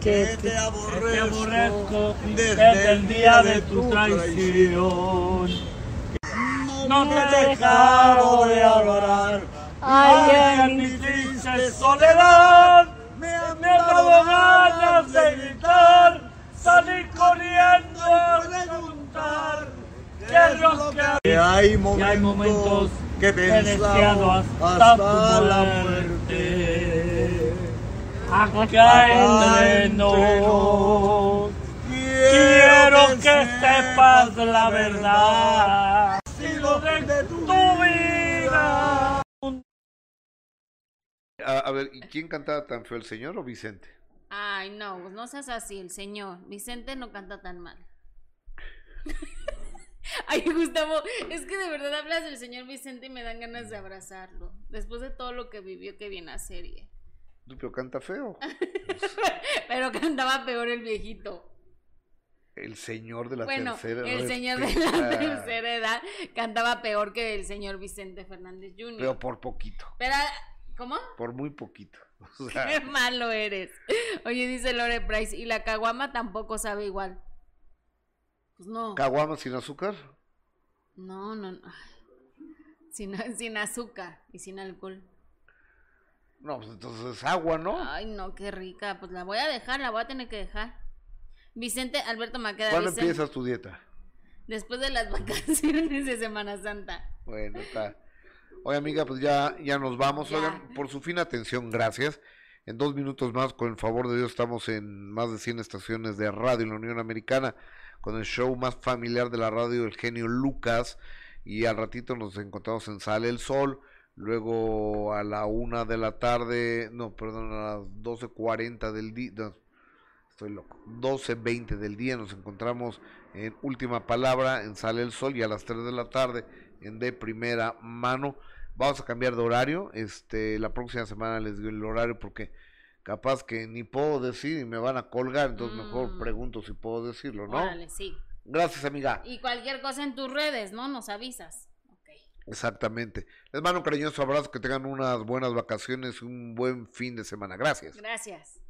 [SPEAKER 12] Que te aborrezco desde el día de tu traición. No te he dejado de adorar. Ay, en mi triste soledad me han dado ganas de gritar, salir corriendo a preguntar que
[SPEAKER 13] Que hay momentos, que pensado
[SPEAKER 12] hasta,
[SPEAKER 13] la
[SPEAKER 12] muerte. Acá entre nos, quiero que sepas la verdad. Si lo de tu vida.
[SPEAKER 1] A, a ver, ¿y quién cantaba tan feo, el señor o Vicente?
[SPEAKER 2] Ay, no, pues no seas así, el señor. Vicente no canta tan mal. Ay, Gustavo, es que de verdad hablas del señor Vicente y me dan ganas de abrazarlo. Después de todo lo que vivió, que viene a serie.
[SPEAKER 1] Pero canta feo.
[SPEAKER 2] Pero cantaba peor el viejito.
[SPEAKER 1] El señor de la
[SPEAKER 2] bueno,
[SPEAKER 1] tercera
[SPEAKER 2] el señor de la tercera edad cantaba peor que el señor Vicente Fernández Jr.
[SPEAKER 1] Pero por poquito,
[SPEAKER 2] Pero, ¿cómo?
[SPEAKER 1] por muy poquito. O sea,
[SPEAKER 2] Qué malo eres. Oye, dice Lore Price, y la caguama tampoco sabe igual. Pues no.
[SPEAKER 1] ¿Caguama sin azúcar?
[SPEAKER 2] No, no, no. Sin, sin azúcar y sin alcohol.
[SPEAKER 1] No, pues entonces es agua, ¿no?
[SPEAKER 2] Ay, no, qué rica. Pues la voy a dejar, la voy a tener que dejar. Vicente Alberto Maqueda
[SPEAKER 1] ¿Cuándo
[SPEAKER 2] dice,
[SPEAKER 1] empiezas tu dieta?
[SPEAKER 2] después de las vacaciones de Semana Santa.
[SPEAKER 1] Bueno, está. Oye, amiga, pues ya, ya nos vamos.
[SPEAKER 2] Ya.
[SPEAKER 1] Oigan, por su fina atención, gracias. En dos minutos más, con el favor de Dios, estamos en más de 100 estaciones de radio en la Unión Americana, con el show más familiar de la radio, el genio Lucas. Y al ratito nos encontramos en Sale el Sol. Luego a la una de la tarde, no, perdón, a las 12.40 del día, estoy loco, 12.20 del día nos encontramos en Última Palabra, en Sale el Sol, y a las 3 de la tarde en De Primera Mano. Vamos a cambiar de horario, este, la próxima semana les digo el horario porque capaz que ni puedo decir y me van a colgar, entonces mejor
[SPEAKER 2] Mm.
[SPEAKER 1] pregunto si puedo decirlo, ¿no?
[SPEAKER 2] Órale, sí.
[SPEAKER 1] Gracias, amiga.
[SPEAKER 2] Y cualquier cosa en tus redes, ¿no? Nos avisas.
[SPEAKER 1] Exactamente. Les mando un cariñoso abrazo, que tengan unas buenas vacaciones, un buen fin de semana. Gracias.
[SPEAKER 2] Gracias.